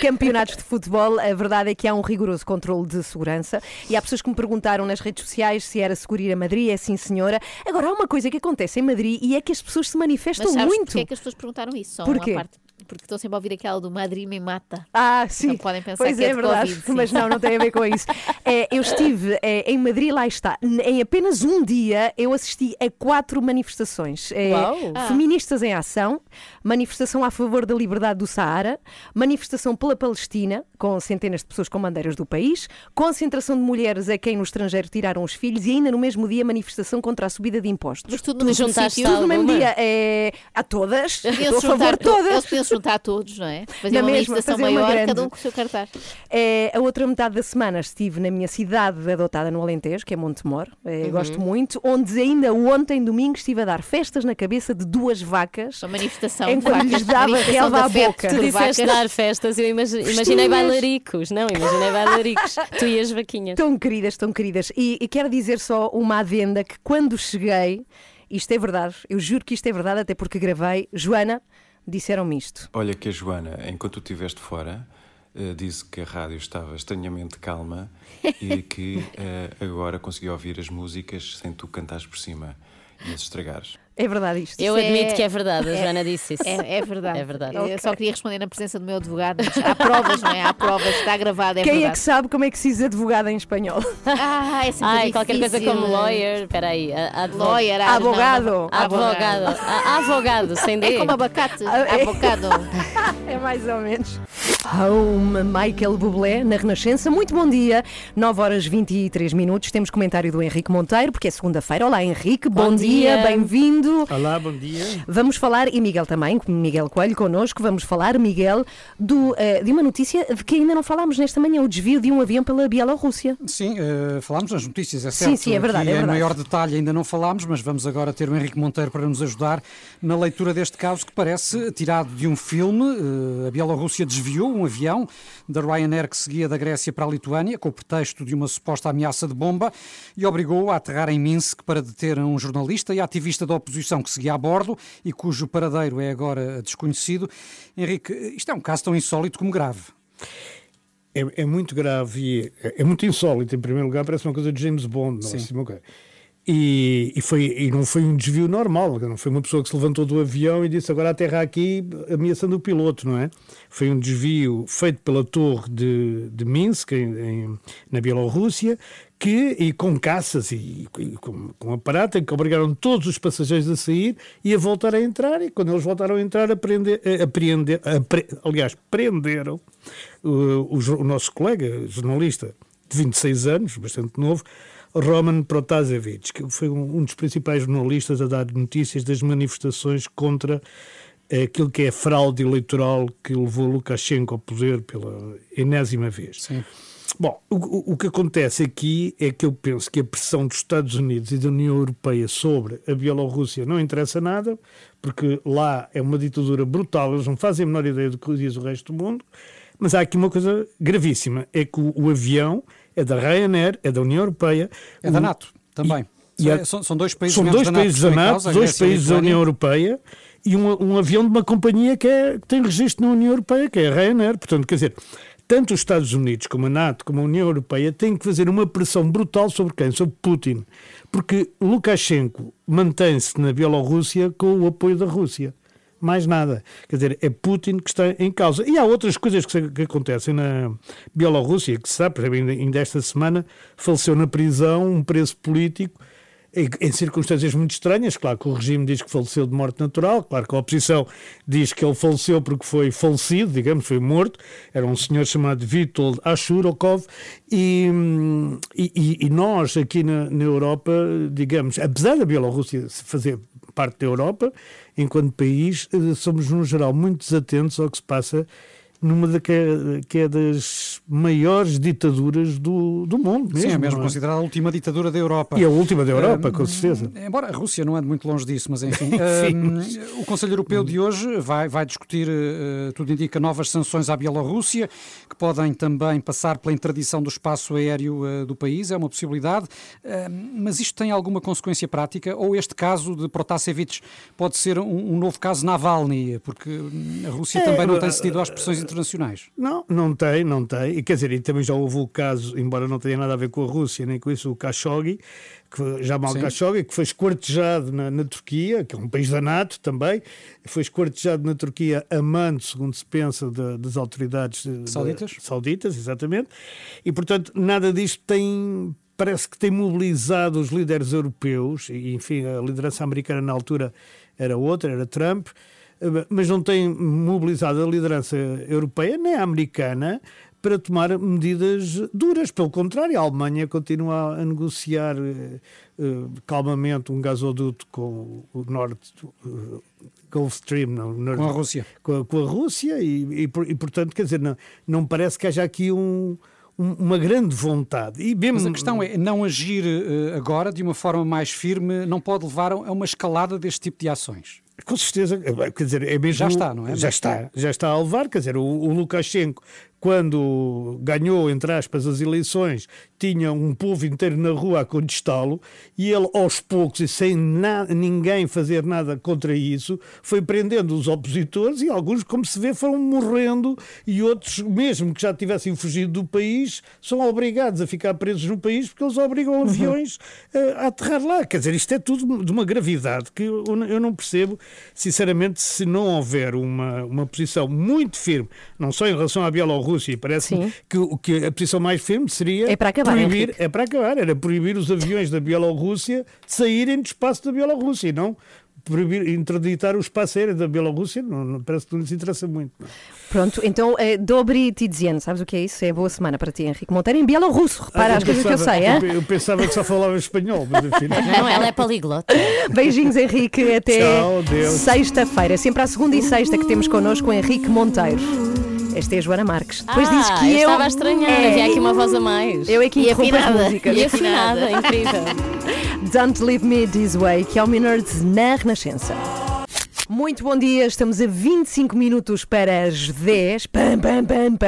campeonatos de futebol, a verdade é que há um rigoroso controle de segurança. E há pessoas que me perguntaram nas redes sociais se era seguro ir a Madrid. É sim, senhora. Agora, há uma coisa que acontece em Madrid e é que as pessoas se manifestam Mas sabes muito. porquê é que as pessoas perguntaram isso? Só Porquê? uma parte. Porque estão sempre a ouvir aquela do Madrid me mata. Ah, sim. Então podem pensar pois que é é, de verdade. Covid. Mas não, não tem a ver com isso. É, eu estive é, em Madrid, lá está. Em apenas um dia, eu assisti a quatro manifestações. É. Ah. Feministas em ação, manifestação a favor da liberdade do Saara, manifestação pela Palestina, com centenas de pessoas com bandeiras do país, concentração de mulheres a quem no estrangeiro tiraram os filhos e ainda no mesmo dia manifestação contra a subida de impostos. Mas tudo Tu no mesmo. Tudo no mesmo dia. É, a todas. Estou a favor de to- todas. Se juntar todos, não é? Fazer Na uma mesma, manifestação fazer maior, grande. cada um com o seu cartaz. É, a outra metade da semana estive na minha cidade adotada no Alentejo, que é Montemor, é, Uhum. gosto muito, onde ainda ontem, domingo, estive a dar festas na cabeça de duas vacas. Uma manifestação Enquanto lhes dava relva à boca. Tu disseste dar festas, eu imagi- imaginei bailaricos. Não, imaginei bailaricos. tu e as vaquinhas. Tão queridas, tão queridas. E, e quero dizer só uma adenda que quando cheguei, isto é verdade, eu juro que isto é verdade, até porque gravei, Joana, disseram-me isto. Olha que a Joana, enquanto tu estiveste fora, eh, disse que a rádio estava estranhamente calma e que eh, agora conseguia ouvir as músicas sem tu cantares por cima e as estragares. É verdade isto. Eu Isso admito é- que é verdade, a é- Joana disse isso. É, é verdade. É verdade. Eu só queria responder na presença do meu advogado. mas Há provas, não é? Há provas, está gravado, é Quem é verdade. que sabe como é que se diz advogada em espanhol? Ah, é sempre Ai, qualquer coisa difícil. como lawyer. Espera aí. a- advo- Lawyer, ah, não, Abogado. não, Advogado. A- Advogado, sem D. É como abacate. Ah, é. Avocado. É mais ou menos. Home, Michael Bublé, na Renascença. Muito bom dia. 9 horas 23 minutos. Temos comentário do Henrique Monteiro, porque é segunda-feira. Olá, Henrique. Bom, Bom dia, dia. bem-vindo. Olá, bom dia. Vamos falar, e Miguel também, Miguel Coelho connosco, vamos falar, Miguel, do, eh, de uma notícia de que ainda não falámos nesta manhã, o desvio de um avião pela Bielorrússia. Sim, eh, falámos nas notícias, é Sim, certo. sim, é verdade, é Em verdade. maior detalhe ainda não falámos, mas vamos agora ter o Henrique Monteiro para nos ajudar na leitura deste caso que parece tirado de um filme. Eh, A Bielorrússia desviou um avião da Ryanair que seguia da Grécia para a Lituânia com o pretexto de uma suposta ameaça de bomba e obrigou-o a aterrar em Minsk para deter um jornalista e ativista da oposição que seguia a bordo e cujo paradeiro é agora desconhecido. Henrique, isto é um caso tão insólito como grave. É, é muito grave e é, é muito insólito. Em primeiro lugar, parece uma coisa de James Bond. Não, assim, coisa. E, e, foi, e não foi um desvio normal, não foi uma pessoa que se levantou do avião e disse agora aterra aqui ameaçando o piloto, não é? Foi um desvio feito pela torre de, de Minsk, em, em- na Bielorrússia, que, e com caças e, e com, com aparato, em que obrigaram todos os passageiros a sair e a voltar a entrar, e quando eles voltaram a entrar, aprender, apreender, apre, aliás, prenderam uh, o, jo- o nosso colega, jornalista de 26 anos, bastante novo, Roman Protasevich, que foi um, um dos principais jornalistas a dar notícias das manifestações contra aquilo que é fraude eleitoral que levou Lukashenko ao poder pela enésima vez. Bom, o, o- que acontece aqui é que eu penso que a pressão dos Estados Unidos e da União Europeia sobre a Bielorrússia não interessa nada, porque lá é uma ditadura brutal, eles não fazem a menor ideia do que diz o resto do mundo, mas há aqui uma coisa gravíssima, é que o, o avião é da Ryanair, é da União Europeia. É da NATO também. e a- São- são dois países São dois da NATO países da NATO, dois e países da. União Europeia e um, um avião de uma companhia que, é- que tem registro na União Europeia, que é a Ryanair. Portanto, quer dizer, tanto os Estados Unidos como a NATO, como a União Europeia, têm que fazer uma pressão brutal sobre quem? Sobre Putin. Porque Lukashenko mantém-se na Bielorrússia com o apoio da Rússia. Mais nada. Quer dizer, é Putin que está em causa. E há outras coisas que, que acontecem na Bielorrússia, que se sabe, por exemplo, ainda esta semana faleceu na prisão um preso político em, circunstâncias muito estranhas. Claro que o regime diz que faleceu de morte natural, claro que a oposição diz que ele faleceu porque foi falecido, digamos, foi morto. Era um senhor chamado Vitold Ashurokov e, e, e- nós aqui na, na Europa, digamos, apesar da Bielorrússia fazer parte da Europa, enquanto país, eh, somos no geral muito desatentos ao que se passa numa da que é, que é das maiores ditaduras do, do mundo mesmo. Sim, é mesmo é? considerada a última ditadura da Europa. E a última da Europa, Ah, com certeza. Embora a Rússia não ande muito longe disso, mas enfim. Ah, o Conselho Europeu de hoje vai, vai discutir, eh, tudo indica, novas sanções à Bielorrússia, que podem também passar pela interdição do espaço aéreo eh, do país, é uma possibilidade. Ah, mas isto tem alguma consequência prática? Ou este caso de Protasevich pode ser um, um novo caso Navalny? Porque hum, a Rússia É, também não tem cedido às pressões internacionais. Não, não tem, não tem. E quer dizer, e também já houve o caso, embora não tenha nada a ver com a Rússia, nem com isso, o Khashoggi, que foi, Jamal Sim. Khashoggi, que foi esquartejado na, na Turquia, que é um país da NATO também, foi esquartejado na Turquia a mando, segundo se pensa, da- das autoridades de- Sauditas? de- sauditas, exatamente. E, portanto, nada disto tem parece que tem mobilizado os líderes europeus, e enfim, a liderança americana na altura era outra, era Trump, eh, mas não tem mobilizado a liderança europeia nem a americana para tomar medidas duras. Pelo contrário, a Alemanha continua a negociar eh, calmamente um gasoduto com o norte. eh, Gulf Stream, não, Nord- Com a Rússia. com a, com a Rússia e, e, e, portanto, quer dizer, não, não parece que haja aqui um- um- uma grande vontade. E mesmo, Mas a questão é, não agir eh, agora de uma forma mais firme não pode levar a uma escalada deste tipo de ações. Com certeza, quer dizer, é mesmo. Já está, não é? Já está, já está a levar, quer dizer, o, o Lukashenko, quando ganhou, entre aspas, as eleições, tinha um povo inteiro na rua a contestá-lo e ele, aos poucos, e sem ninguém fazer nada contra isso, foi prendendo os opositores e alguns, como se vê, foram morrendo e outros, mesmo que já tivessem fugido do país, são obrigados a ficar presos no país porque eles obrigam aviões eh, a aterrar lá. Quer dizer, isto é tudo de uma gravidade que eu, eu não percebo, sinceramente, se não houver uma, uma posição muito firme, não só em relação à Bielorrússia, e parece-me que, o- que a posição mais firme seria É para acabar, proibir, Henrique. é para acabar, era proibir os aviões da Bielorrússia de saírem do espaço da Bielorrússia, e não proibir, interditar o espaço aéreo da Bielorrússia, não, não- parece que não lhes interessa muito. não é? Pronto, então, eh, Dobry Tidzian, sabes o que é isso? É boa semana para ti, Henrique Monteiro, em bielorrusso. Repara Ah, eu as coisas que eu pensava- sei, hein? Eu, eu pensava que só falava espanhol, mas enfim. Não, ela é poliglota. Beijinhos, Henrique. Até sexta-feira. Sempre à segunda e sexta que temos connosco o Henrique Monteiro. Esta é a Joana Marques. Depois Ah, dizes que eu estava a estranhar, É. havia aqui uma voz a mais. Eu é que interrompo as músicas. E afinada, incrível. Don't Leave Me This Way, que é o Minard na Renascença. Muito bom dia, estamos a 25 minutos para as 10. Pam, pam, pam, pam.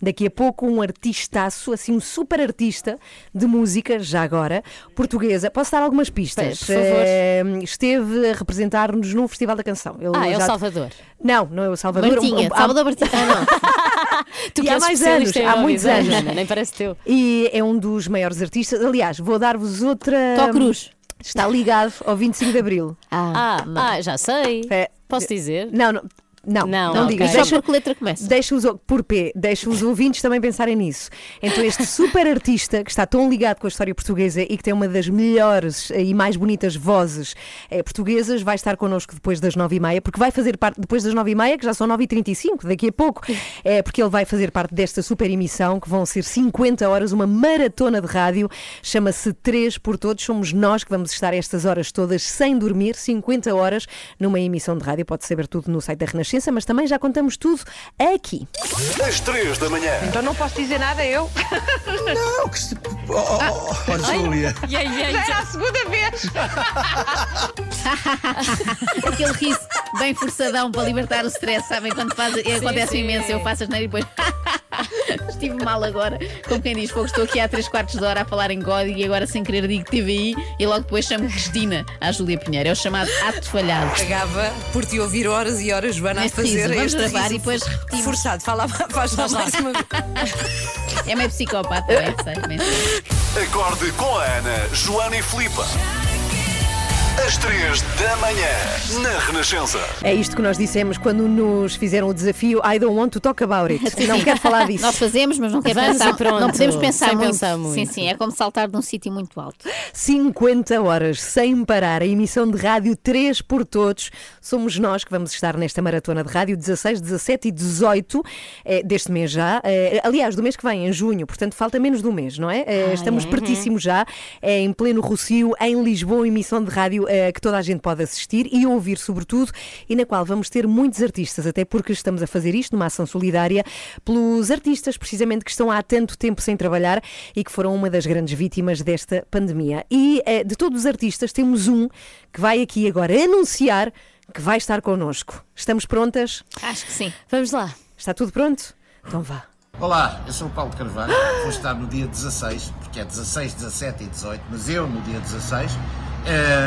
Daqui a pouco um artistaço, assim um super artista de música, já agora, portuguesa. Posso dar algumas pistas? Por favor. Eh, esteve a representar-nos num Festival da Canção. Ele Ah, é o já- Salvador. Não, não é o Salvador. Martinha, Um- um- Salvador Martinha. Ah, não. Tu que há mais anos, há muitos anos. Ana, Nem parece teu. E é um dos maiores artistas. Aliás, vou dar-vos outra. Tó Cruz. Está ligado ao 25 de Abril. Ah, ah, já sei. É, Posso dizer? Não, não. Não, Não, não, ok. digas. Só Deixa, por que letra começa? deixa os, por P, deixa os ouvintes também pensarem nisso. Então, este super artista que está tão ligado com a história portuguesa e que tem uma das melhores eh, e mais bonitas vozes eh, portuguesas, vai estar connosco depois das nove e meia, porque vai fazer parte, depois das nove e meia, que já são nove e trinta e cinco, daqui a pouco, é porque ele vai fazer parte desta super emissão, que vão ser 50 horas, uma maratona de rádio, chama-se Três por Todos, somos nós que vamos estar estas horas todas sem dormir, 50 horas, numa emissão de rádio, pode saber tudo no site da Renascença, mas também já contamos tudo aqui. Às 3 da manhã. Então não posso dizer nada eu. Não, que se... Oh, oh, oh, Júlia. Já era a segunda vez. Aquele riso bem forçadão para libertar o stress, sabem? Quando faz, acontece sim. imenso, eu faço as neiras e depois. Estive mal agora, como quem diz, fogo, estou aqui há 3 quartos de hora a falar em código e agora sem querer digo TVI e logo depois chamo Cristina à Júlia Pinheiro. É o chamado ato falhado. Pagava por te ouvir horas e horas, Joana, a Neste fazer riso, vamos este gravar riso e depois repetimos. Forçado, fala, faz lá mais uma vez. É meio psicopata, bem sei. Acorde com a Ana, Joana e Filipa. Às 3 da manhã, na Renascença. É isto que nós dissemos quando nos fizeram o desafio I don't want to talk about it. Não quero falar disso. Nós fazemos, mas não quer Vamos pensar. pronto, não podemos pensar sem muito. pensar muito. Sim, sim, é como saltar de um sítio muito alto. 50 horas sem parar, a emissão de rádio 3 por todos. Somos nós que vamos estar nesta maratona de rádio 16, 17 e 18 eh, deste mês já. Eh, aliás, do mês que vem, em junho, portanto falta menos de um mês, não é? Eh, estamos é? pertíssimo já, é em pleno Rocio, em Lisboa, emissão de rádio eh, que toda a gente pode assistir e ouvir, sobretudo, e na qual vamos ter muitos artistas, até porque estamos a fazer isto numa ação solidária pelos artistas, precisamente, que estão há tanto tempo sem trabalhar e que foram uma das grandes vítimas desta pandemia. E eh, de todos os artistas, temos um que vai aqui agora anunciar que vai estar connosco. Estamos prontas? Acho que sim. Vamos lá. Está tudo pronto? Então vá. Olá, eu sou o Paulo Carvalho, vou estar no dia 16, porque é 16, 17 e 18, mas eu no dia 16, eh,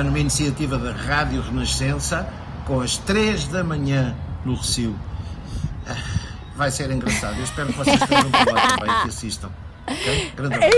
numa iniciativa da Rádio Renascença, com as 3 da manhã no Recio. Ah, Vai ser engraçado, eu espero que vocês estejam por lá também, que assistam. Grande abraço.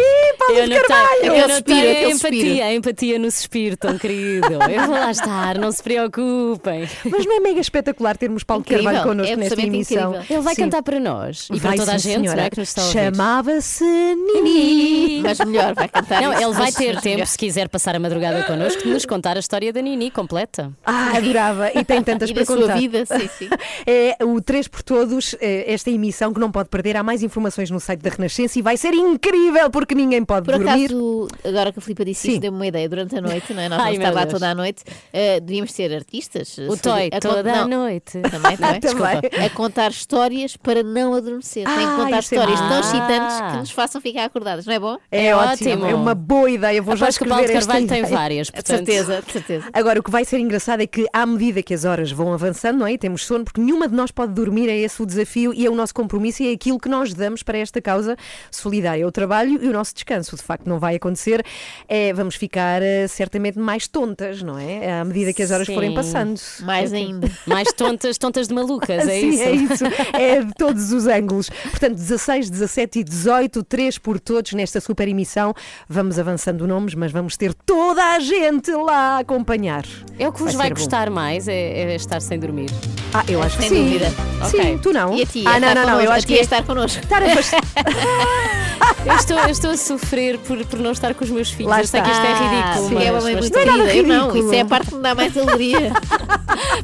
Eu notei, eu notei suspiro, empatia, suspiro. a empatia no suspiro, tão querido. Eu vou lá estar, não se preocupem. Mas não é mega espetacular termos Paulo Incrível, Carvalho connosco é nesta emissão? incrível. Ele vai Sim. cantar para nós e para Vai, toda a gente, senhora. não é? Que nos está a. Chamava-se Nini. Mas melhor, vai cantar. Não, isso. ele vai ter tempo, se quiser passar a madrugada connosco, de nos contar a história da Nini completa. Ah, adorava. E tem tantas E para da sua contar. vida, sim, sim. É o 3 por Todos, eh, esta emissão que não pode perder. Há mais informações no site da Renascença e vai ser incrível porque ninguém pode Por dormir. acaso, agora que a Filipa disse Sim. isso, deu-me uma ideia durante a noite, não é? Nós Ai, vamos meu estar lá Deus. toda a noite. eh, devíamos ser artistas. O se- Toy, a toda não, a noite. Também, também. Também. Desculpa. A contar histórias para não adormecer. Tem que Ah, contar é histórias bom. tão Ah. excitantes que nos façam ficar acordadas, não é bom? É, É ótimo, ótimo. é uma boa ideia. Vou já Aposto que o Paulo escrever de esta Carvalho tem várias, De portanto. certeza, de certeza. Agora, o que vai ser engraçado é que, à medida que as horas vão avançando, não é? E temos sono, porque nenhuma de nós pode dormir, é esse o desafio e é o nosso compromisso e é aquilo que nós damos para esta causa solidária. O trabalho e o nosso descanso. De facto, não vai acontecer. É, vamos ficar eh, certamente mais tontas, não é? À medida que as horas Sim. forem passando. Mais ainda. Mais tontas, tontas de malucas, é Sim, isso? é isso. É de todos os ângulos. Portanto, 16, 17 e 18, 3 por todos nesta super emissão. Vamos avançando nomes, mas vamos ter toda a gente lá a acompanhar. É o que vos Vai vai, bom. mais, é, é estar sem dormir. Ah, eu acho que Sem sim. dúvida. Sim, Ok. tu não. E a tia? Ah, não, estar não, não. Eu acho que é estar connosco. tarefas. Eu estou, eu estou a sofrer por, por não estar com os meus filhos. Lá eu sei que isto é ridículo. sim, mas, é uma mãe mas muito não é não, isso é a parte que me dá mais alegria.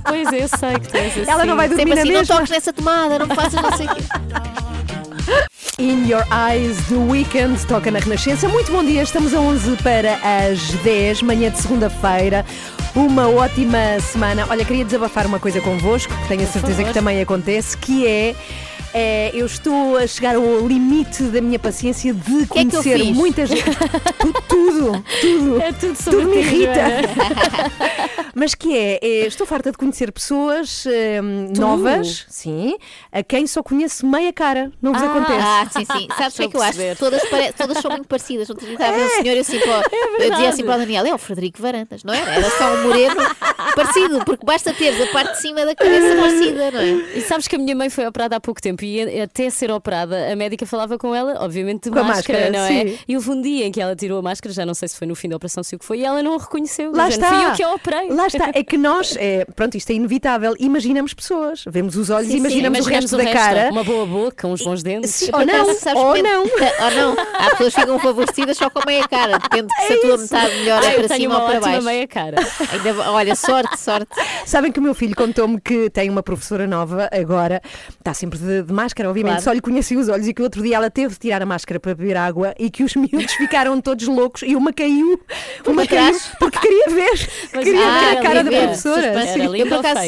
Pois é, eu sei que tu és assim. Ela não vai dormir Sempre assim, não mesma. toques nessa tomada, não faças não sei o quê. In Your Eyes, The Weekend, toca na Renascença. Muito bom dia, estamos a 11 para as 10, manhã de segunda-feira. Uma ótima semana. Olha, queria desabafar uma coisa convosco, que tenho a certeza que também acontece, que é. É, eu estou a chegar ao limite da minha paciência de que é que eu conhecer fiz? muita gente. Tu- tudo, tudo. É tudo sobre Tudo me ti, irrita. Joana. Mas que é, é, estou farta de conhecer pessoas Tu? novas, sim, a quem só conheço meia cara. Não vos Ah, acontece? Ah, sim, sim. Sabes o que é que eu acho? Todas, pare- todas são muito parecidas. Ontem estava a ver um senhor e assim, para, eu dizia assim para o Daniel: é o Frederico Varandas, não era? Era só um moreno parecido, porque basta teres a parte de cima da cabeça parecida, não é? E sabes que a minha mãe foi operada há pouco tempo e até ser operada, a médica falava com ela, obviamente, de Com a máscara, máscara, não é? sim. E houve um dia em que ela tirou a máscara, já não sei se foi no fim da operação, se o que foi, e ela não a reconheceu. Lá está. Fui eu que a operei. Lá está. É que nós, é, pronto, isto é inevitável. Imaginamos pessoas, vemos os olhos, Sim, sim, imaginamos, imaginamos o resto da cara. Uma boa boca, uns bons dentes. Sim, ou não, ou que- não. Ou não. Há pessoas que ficam favorecidas só com a meia cara. Depende de se a tua metade melhor Ah, é eu para tenho cima uma ou para baixo. meia cara. Ainda, olha, sorte, sorte. Sabem que o meu filho contou-me que tem uma professora nova agora, está sempre de, de máscara, obviamente, Claro. só lhe conheci os olhos e que outro dia ela teve de tirar a máscara para beber água e que os miúdos ficaram todos loucos e uma caiu, uma caiu porque queria ver, Mas queria ah, ver a cara da professora. Suspense. Sim. Era Eu, por acaso?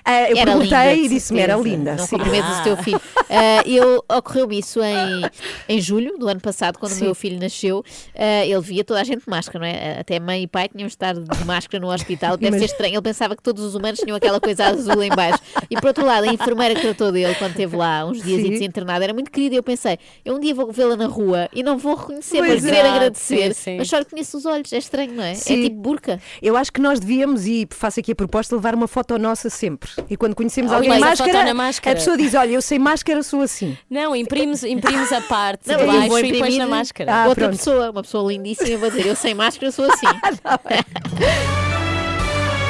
Ah, eu Era perguntei linda, e disse-me era linda. Não sim. cumprimentas o teu filho. Ah, eu ocorreu-me isso em, em julho do ano passado, quando Sim. o meu filho nasceu. Ah, ele via toda a gente de máscara, não é? Até mãe e pai tinham de estar de máscara no hospital. Deve ser estranho. Ele pensava que todos os humanos tinham aquela coisa azul em baixo. E por outro lado, a enfermeira que tratou dele quando esteve lá uns dias Sim. internada era muito querida. E eu pensei, eu um dia vou vê-la na rua e não vou reconhecer, Pois vou querer é. agradecer. Sim, sim. Mas só lhe conheço os olhos. É estranho, não é? Sim. É tipo burca. Eu acho que nós devíamos, e faço aqui a proposta, levar uma foto nossa sempre. E quando conhecemos Ah, alguém mas a máscara, na máscara. a pessoa diz: Olha, eu sem máscara sou assim. Não, imprimes, imprimes a parte Não, de baixo e pões na máscara. Ah, outra pronto. pessoa, uma pessoa lindíssima, vou dizer, eu sem máscara sou assim.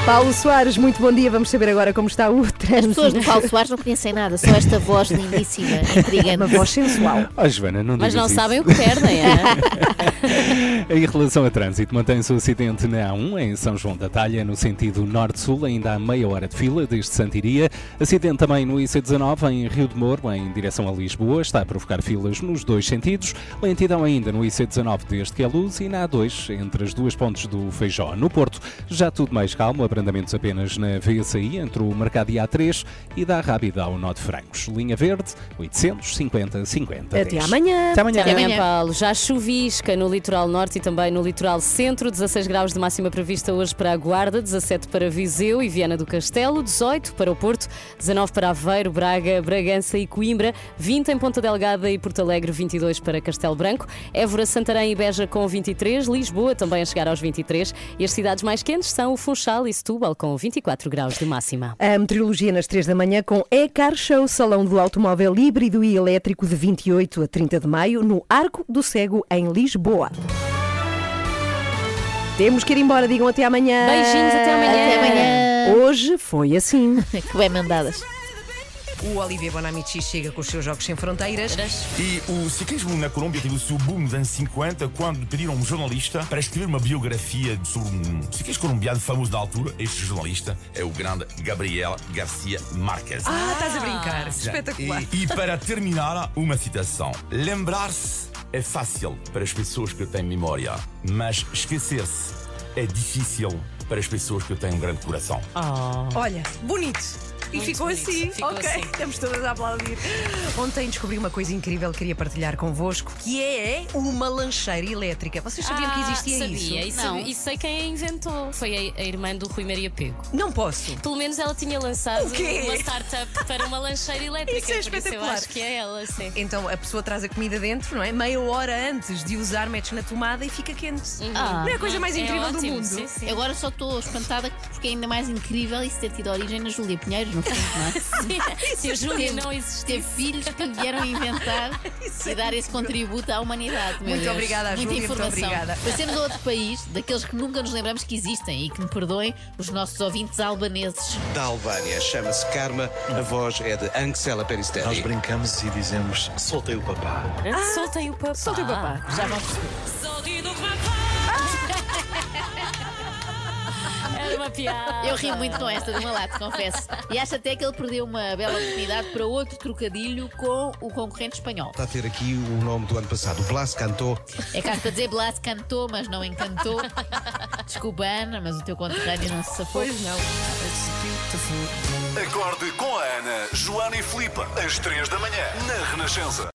Paulo Soares, muito bom dia. Vamos saber agora como está o As trânsito. pessoas do Paulo Soares não conhecem nada, só esta voz lindíssima, intrigante. Uma voz sensual. Oh, Joana, não Mas não isso. sabem o que perdem, é? Em relação a trânsito, mantém-se o acidente na A1 em São João da Talha, no sentido norte-sul, ainda há meia hora de fila desde Santiria. Acidente também no IC19 em Rio de Moro, em direção a Lisboa, está a provocar filas nos dois sentidos. Lentidão ainda no IC19 desde que é luz e na A2 entre as duas pontes do Feijó. No Porto, já tudo mais calmo, abrandamentos apenas na VSI entre o Mercado e a A3 e da Rábida ao Nó de Francos. Linha Verde, 850 50 Até amanhã. Até amanhã. Até amanhã, Paulo. Já chuvisca no litoral norte e também no litoral centro. 16 graus de máxima prevista hoje para a Guarda, 17 para Viseu e Viana do Castelo, 18 para o Porto, 19 para Aveiro, Braga, Bragança e Coimbra, 20 em Ponta Delgada e Porto Alegre, 22 para Castelo Branco, Évora, Santarém e Beja com 23, Lisboa também a chegar aos 23 e as cidades mais quentes são o Funchal e Setúbal com 24 graus de máxima. A meteorologia nas 3 da manhã com E-Car Show, salão do automóvel híbrido e elétrico de 28 a 30 de maio, no Arco do Cego, em Lisboa. Temos que ir embora, digam até amanhã. Beijinhos, até amanhã. Até amanhã. Hoje foi assim. Que bem mandadas. O Olivier Bonamici chega com os seus Jogos Sem Fronteiras. E o ciclismo na Colômbia teve o seu boom nos anos 50 quando pediram um jornalista para escrever uma biografia sobre um ciclista colombiano famoso da altura. Este jornalista é o grande Gabriel Garcia Marquez. Ah, estás a brincar. Espetacular. E, e para terminar, uma citação. Lembrar-se é fácil para as pessoas que têm memória, mas esquecer-se é difícil para as pessoas que têm um grande coração. Olha, bonito. E Muito ficou bonito. assim, Ficou ok? assim. Estamos todas a aplaudir. Ontem descobri uma coisa incrível que queria partilhar convosco, que é uma lancheira elétrica. Vocês sabiam que existia Ah, sabia, isso? E, sabia, e sei quem a inventou. Foi a, a irmã do Rui Maria Pego. Não posso. Pelo menos ela tinha lançado uma startup para uma lancheira elétrica. Isso é por eu espetacular. acho que é ela, sim. Então a pessoa traz a comida dentro, não é? Meia hora antes de usar, metes na tomada e fica quente. Ah. não é a coisa mais É incrível do ótimo, mundo. sim, sim. Eu Agora só estou espantada porque é ainda mais incrível isso ter tido origem na Júlia Pinheiro, no fundo, não é? Se a Júlia não existisse. Teve filhos que vieram inventar e dar esse contributo à humanidade. meu Muito Deus. obrigada, Muita Júlia, muito informação. obrigada. Parecemos a outro país, daqueles que nunca nos lembramos que existem e que me perdoem os nossos ouvintes albaneses. Da Albânia, chama-se Karma, a voz é de Anxela Peristeri. Nós brincamos e dizemos: soltei o papá. Soltem o papá. Soltei o papá. Já vão perceber. Uma piada. Eu ri muito com esta do Malato, confesso. E acho até que ele perdeu uma bela oportunidade para outro trocadilho com o concorrente espanhol. Está a ter aqui o nome do ano passado, Blas cantou. É caso para dizer Blas cantou, mas não encantou. Desculpa, Ana, mas o teu conterrâneo não se safou. Pois não. Acorde com a Ana, Joana e Filipe, às 3 da manhã, na Renascença.